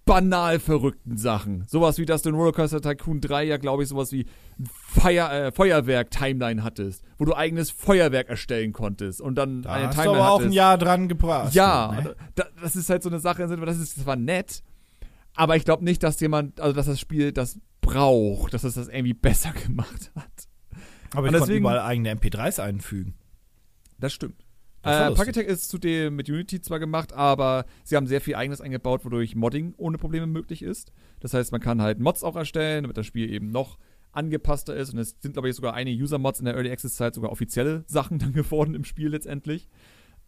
banal verrückten Sachen. Sowas wie, dass du in Rollercoaster Tycoon 3 ja, glaube ich, sowas wie Feuer, äh, Feuerwerk-Timeline hattest, wo du eigenes Feuerwerk erstellen konntest und dann da eine hast Timeline du aber auch ein Jahr dran gebracht. Ja, ne? das ist halt so eine Sache, das ist zwar nett, aber ich glaube nicht, dass jemand, also dass das Spiel das braucht, dass es das irgendwie besser gemacht hat. Aber ich konnte überall eigene MP3s einfügen. Das stimmt. Äh, Pocket ist zudem mit Unity zwar gemacht, aber sie haben sehr viel eigenes eingebaut, wodurch Modding ohne Probleme möglich ist. Das heißt, man kann halt Mods auch erstellen, damit das Spiel eben noch angepasster ist. Und es sind, glaube ich, sogar einige User-Mods in der Early Access-Zeit sogar offizielle Sachen dann geworden im Spiel letztendlich.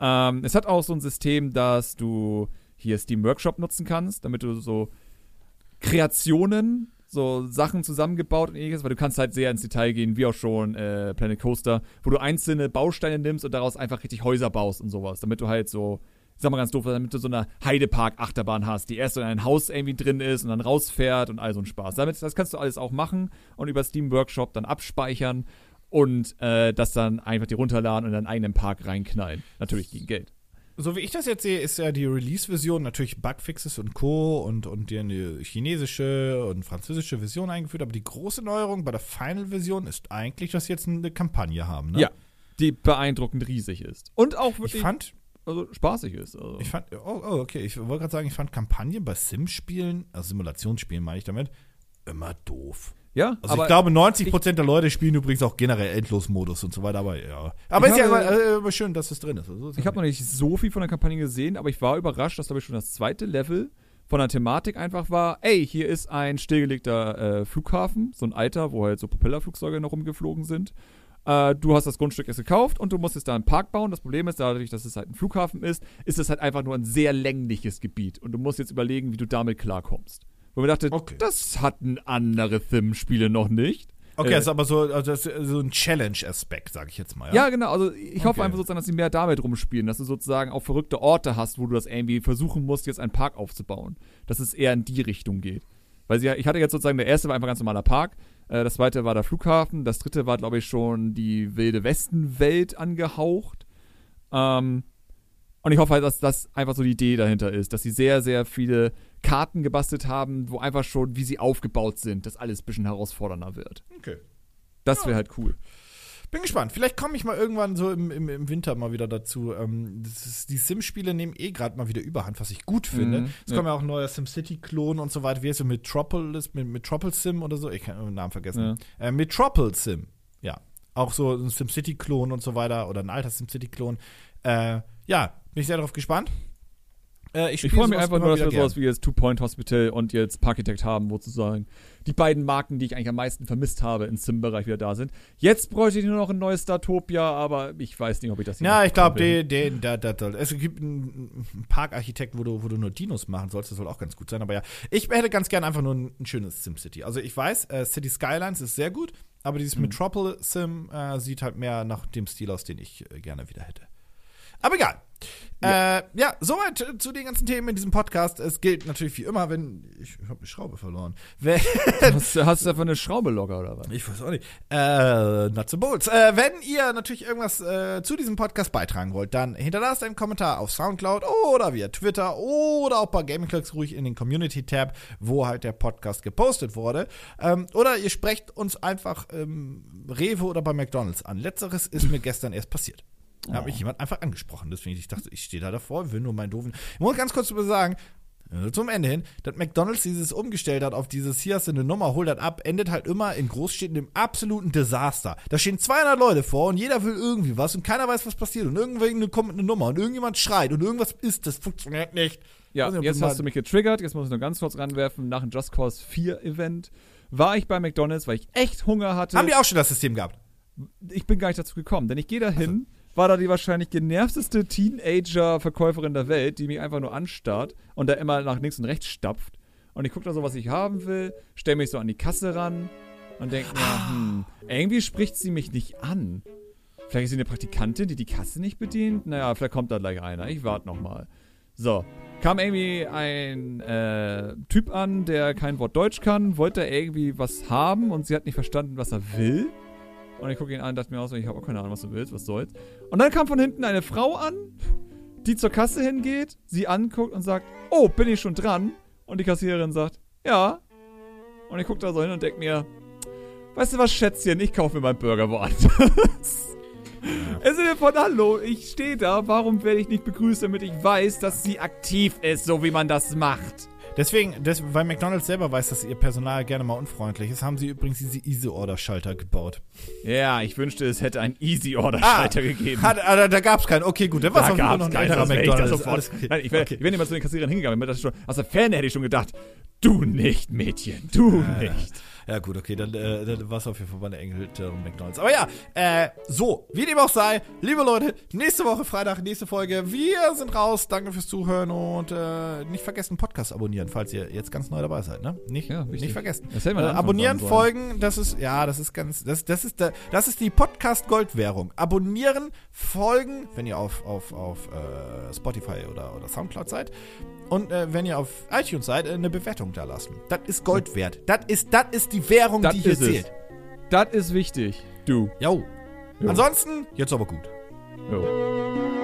Ähm, es hat auch so ein System, dass du hier Steam Workshop nutzen kannst, damit du so Kreationen, so Sachen zusammengebaut und ähnliches, weil du kannst halt sehr ins Detail gehen, wie auch schon äh, Planet Coaster, wo du einzelne Bausteine nimmst und daraus einfach richtig Häuser baust und sowas, damit du halt so, ich sag mal ganz doof, damit du so eine Heidepark-Achterbahn hast, die erst in ein Haus irgendwie drin ist und dann rausfährt und all so ein Spaß. Damit, das kannst du alles auch machen und über Steam Workshop dann abspeichern und äh, das dann einfach dir runterladen und in deinen eigenen Park reinknallen. Natürlich gegen Geld so wie ich das jetzt sehe, ist ja die Release-Version natürlich Bugfixes und Co. und, und die eine chinesische und französische Version eingeführt, aber die große Neuerung bei der Final-Version ist eigentlich, dass sie jetzt eine Kampagne haben, ne? Ja, die beeindruckend riesig ist. Und auch wirklich ich fand, also spaßig ist. Also. Ich fand, oh, oh okay, ich wollte gerade sagen, ich fand Kampagnen bei Sim-Spielen, also Simulationsspielen meine ich damit, immer doof. Ja, also ich glaube, 90 Prozent der Leute spielen übrigens auch generell Endlosmodus und so weiter, aber ja. Aber ist habe, ja immer, äh, schön, dass es drin ist. Also, ich habe noch nicht so viel von der Kampagne gesehen, aber ich war überrascht, dass glaube ich schon das zweite Level von der Thematik einfach war, ey, hier ist ein stillgelegter äh, Flughafen, so ein alter, wo halt so Propellerflugzeuge noch rumgeflogen sind. Äh, du hast das Grundstück jetzt gekauft und du musst jetzt da einen Park bauen. Das Problem ist, dadurch, dass es halt ein Flughafen ist, ist es halt einfach nur ein sehr längliches Gebiet und du musst jetzt überlegen, wie du damit klarkommst. Wo man dachte, okay. das hatten andere Sim-Spiele noch nicht. Okay, äh, ist aber so, also so ein Challenge-Aspekt, sag ich jetzt mal. Ja, ja genau. Also ich okay. hoffe einfach sozusagen, dass sie mehr damit rumspielen, dass du sozusagen auch verrückte Orte hast, wo du das irgendwie versuchen musst, jetzt einen Park aufzubauen. Dass es eher in die Richtung geht. Weil sie, ich hatte jetzt sozusagen, der erste war einfach ein ganz normaler Park, äh, das zweite war der Flughafen, das dritte war, glaube ich, schon die wilde Westenwelt angehaucht. Ähm, und ich hoffe halt, dass das einfach so die Idee dahinter ist, dass sie sehr, sehr viele Karten gebastelt haben, wo einfach schon, wie sie aufgebaut sind, das alles ein bisschen herausfordernder wird. Okay. Das wäre ja. halt cool. Bin gespannt. Vielleicht komme ich mal irgendwann so im, im, im Winter mal wieder dazu. Ähm, ist, die Sim-Spiele nehmen eh gerade mal wieder Überhand, was ich gut finde. Mhm, es ja. kommt ja auch ein neuer SimCity-Klon und so weiter. Wie heißt es? Metropolis, mit Metropolis Sim oder so? Ich kann den Namen vergessen. Ja. Äh, Metropolis Sim. Ja. Auch so ein SimCity-Klon und so weiter oder ein alter SimCity-Klon. Äh, ja, bin ich sehr darauf gespannt. Äh, ich, ich freue mich einfach nur, dass wir sowas wie jetzt Two Point Hospital und jetzt Parkitect haben, wo sozusagen die beiden Marken, die ich eigentlich am meisten vermisst habe, im Sim-Bereich wieder da sind. Jetzt bräuchte ich nur noch ein neues Startopia, aber ich weiß nicht, ob ich das hier Ja, ich glaube, da, da, da, es gibt einen Parkarchitekt, wo du, wo du nur Dinos machen sollst. Das soll auch ganz gut sein. Aber ja, ich hätte ganz gerne einfach nur ein, ein schönes SimCity. Also ich weiß, äh, City Skylines ist sehr gut, aber dieses mhm. Metropolis Sim äh, sieht halt mehr nach dem Stil aus, den ich äh, gerne wieder hätte. Aber egal. Ja. Äh, ja, soweit zu den ganzen Themen in diesem Podcast. Es gilt natürlich wie immer, wenn. Ich habe eine Schraube verloren. Wenn, hast, hast du einfach eine Schraube locker oder was? Ich weiß auch nicht. Äh, nuts and bolts. Äh, wenn ihr natürlich irgendwas äh, zu diesem Podcast beitragen wollt, dann hinterlasst einen Kommentar auf Soundcloud oder via Twitter oder auch bei Gaming Clicks ruhig in den Community-Tab, wo halt der Podcast gepostet wurde. Ähm, oder ihr sprecht uns einfach ähm, Rewe oder bei McDonalds an. Letzteres ist mir gestern erst passiert. Da oh. habe ich jemand einfach angesprochen. Deswegen, ich dachte, ich stehe da davor, will nur meinen doofen. Ich muss ganz kurz sagen, äh, zum Ende hin, dass McDonalds dieses umgestellt hat auf dieses, hier hast du eine Nummer, hol das ab, endet halt immer in Großstädten im absoluten Desaster. Da stehen 200 Leute vor und jeder will irgendwie was und keiner weiß, was passiert und irgendwann kommt eine Nummer und irgendjemand schreit und irgendwas ist, das funktioniert nicht. Ja, nicht, jetzt hast du mich getriggert, jetzt muss ich nur ganz kurz ranwerfen, nach dem Just Cause 4 Event war ich bei McDonalds, weil ich echt Hunger hatte. Haben die auch schon das System gehabt? Ich bin gar nicht dazu gekommen, denn ich gehe da hin. Also war da die wahrscheinlich genervteste Teenager-Verkäuferin der Welt, die mich einfach nur anstarrt und da immer nach links und rechts stapft. Und ich gucke da so, was ich haben will, stelle mich so an die Kasse ran und denke mir, hm, irgendwie spricht sie mich nicht an. Vielleicht ist sie eine Praktikantin, die die Kasse nicht bedient. Naja, vielleicht kommt da gleich einer. Ich warte nochmal. So, kam irgendwie ein äh, Typ an, der kein Wort Deutsch kann, wollte irgendwie was haben und sie hat nicht verstanden, was er will. Und ich gucke ihn an und dachte mir auch so, ich habe auch keine Ahnung, was du willst, was soll's. Und dann kam von hinten eine Frau an, die zur Kasse hingeht, sie anguckt und sagt, oh, bin ich schon dran? Und die Kassiererin sagt, ja. Und ich gucke da so hin und denke mir, weißt du was, Schätzchen, ich kaufe mir meinen Burger woanders. Es ist von Hallo, ich stehe da, warum werde ich nicht begrüßt, damit ich weiß, dass sie aktiv ist, so wie man das macht? Deswegen, das, weil McDonalds selber weiß, dass ihr Personal gerne mal unfreundlich ist, haben sie übrigens diese Easy-Order-Schalter gebaut. Ja, ich wünschte, es hätte einen Easy-Order-Schalter ah, gegeben. Hat, ah, da gab es keinen. Okay, gut, dann war es noch ein anderer McDonalds. Ich, Alles, Nein, ich wäre okay. wär nicht mal zu den Kassierern hingegangen. Aus der Ferne hätte ich schon gedacht, du nicht, Mädchen, du ja, nicht. Ja, gut, okay, dann, äh, dann war es auf jeden Fall meine Engelterung McDonalds. Aber ja, äh, so, wie dem auch sei, liebe Leute, nächste Woche Freitag, nächste Folge. Wir sind raus. Danke fürs Zuhören und äh, nicht vergessen, Podcast abonnieren, falls ihr jetzt ganz neu dabei seid, ne? Nicht, ja, nicht vergessen. Äh, abonnieren, folgen, das ist, ja, das ist ganz, das, das ist, der, das ist die Podcast-Goldwährung. Abonnieren, folgen, wenn ihr auf, auf, auf äh, Spotify oder, oder Soundcloud seid. Und äh, wenn ihr auf iTunes seid, äh, eine Bewertung da lassen. Das ist Gold wert. Das ist, das ist die Währung, das die hier zählt. Das ist wichtig. Du. Jo. jo. Ansonsten, jetzt aber gut. Jo.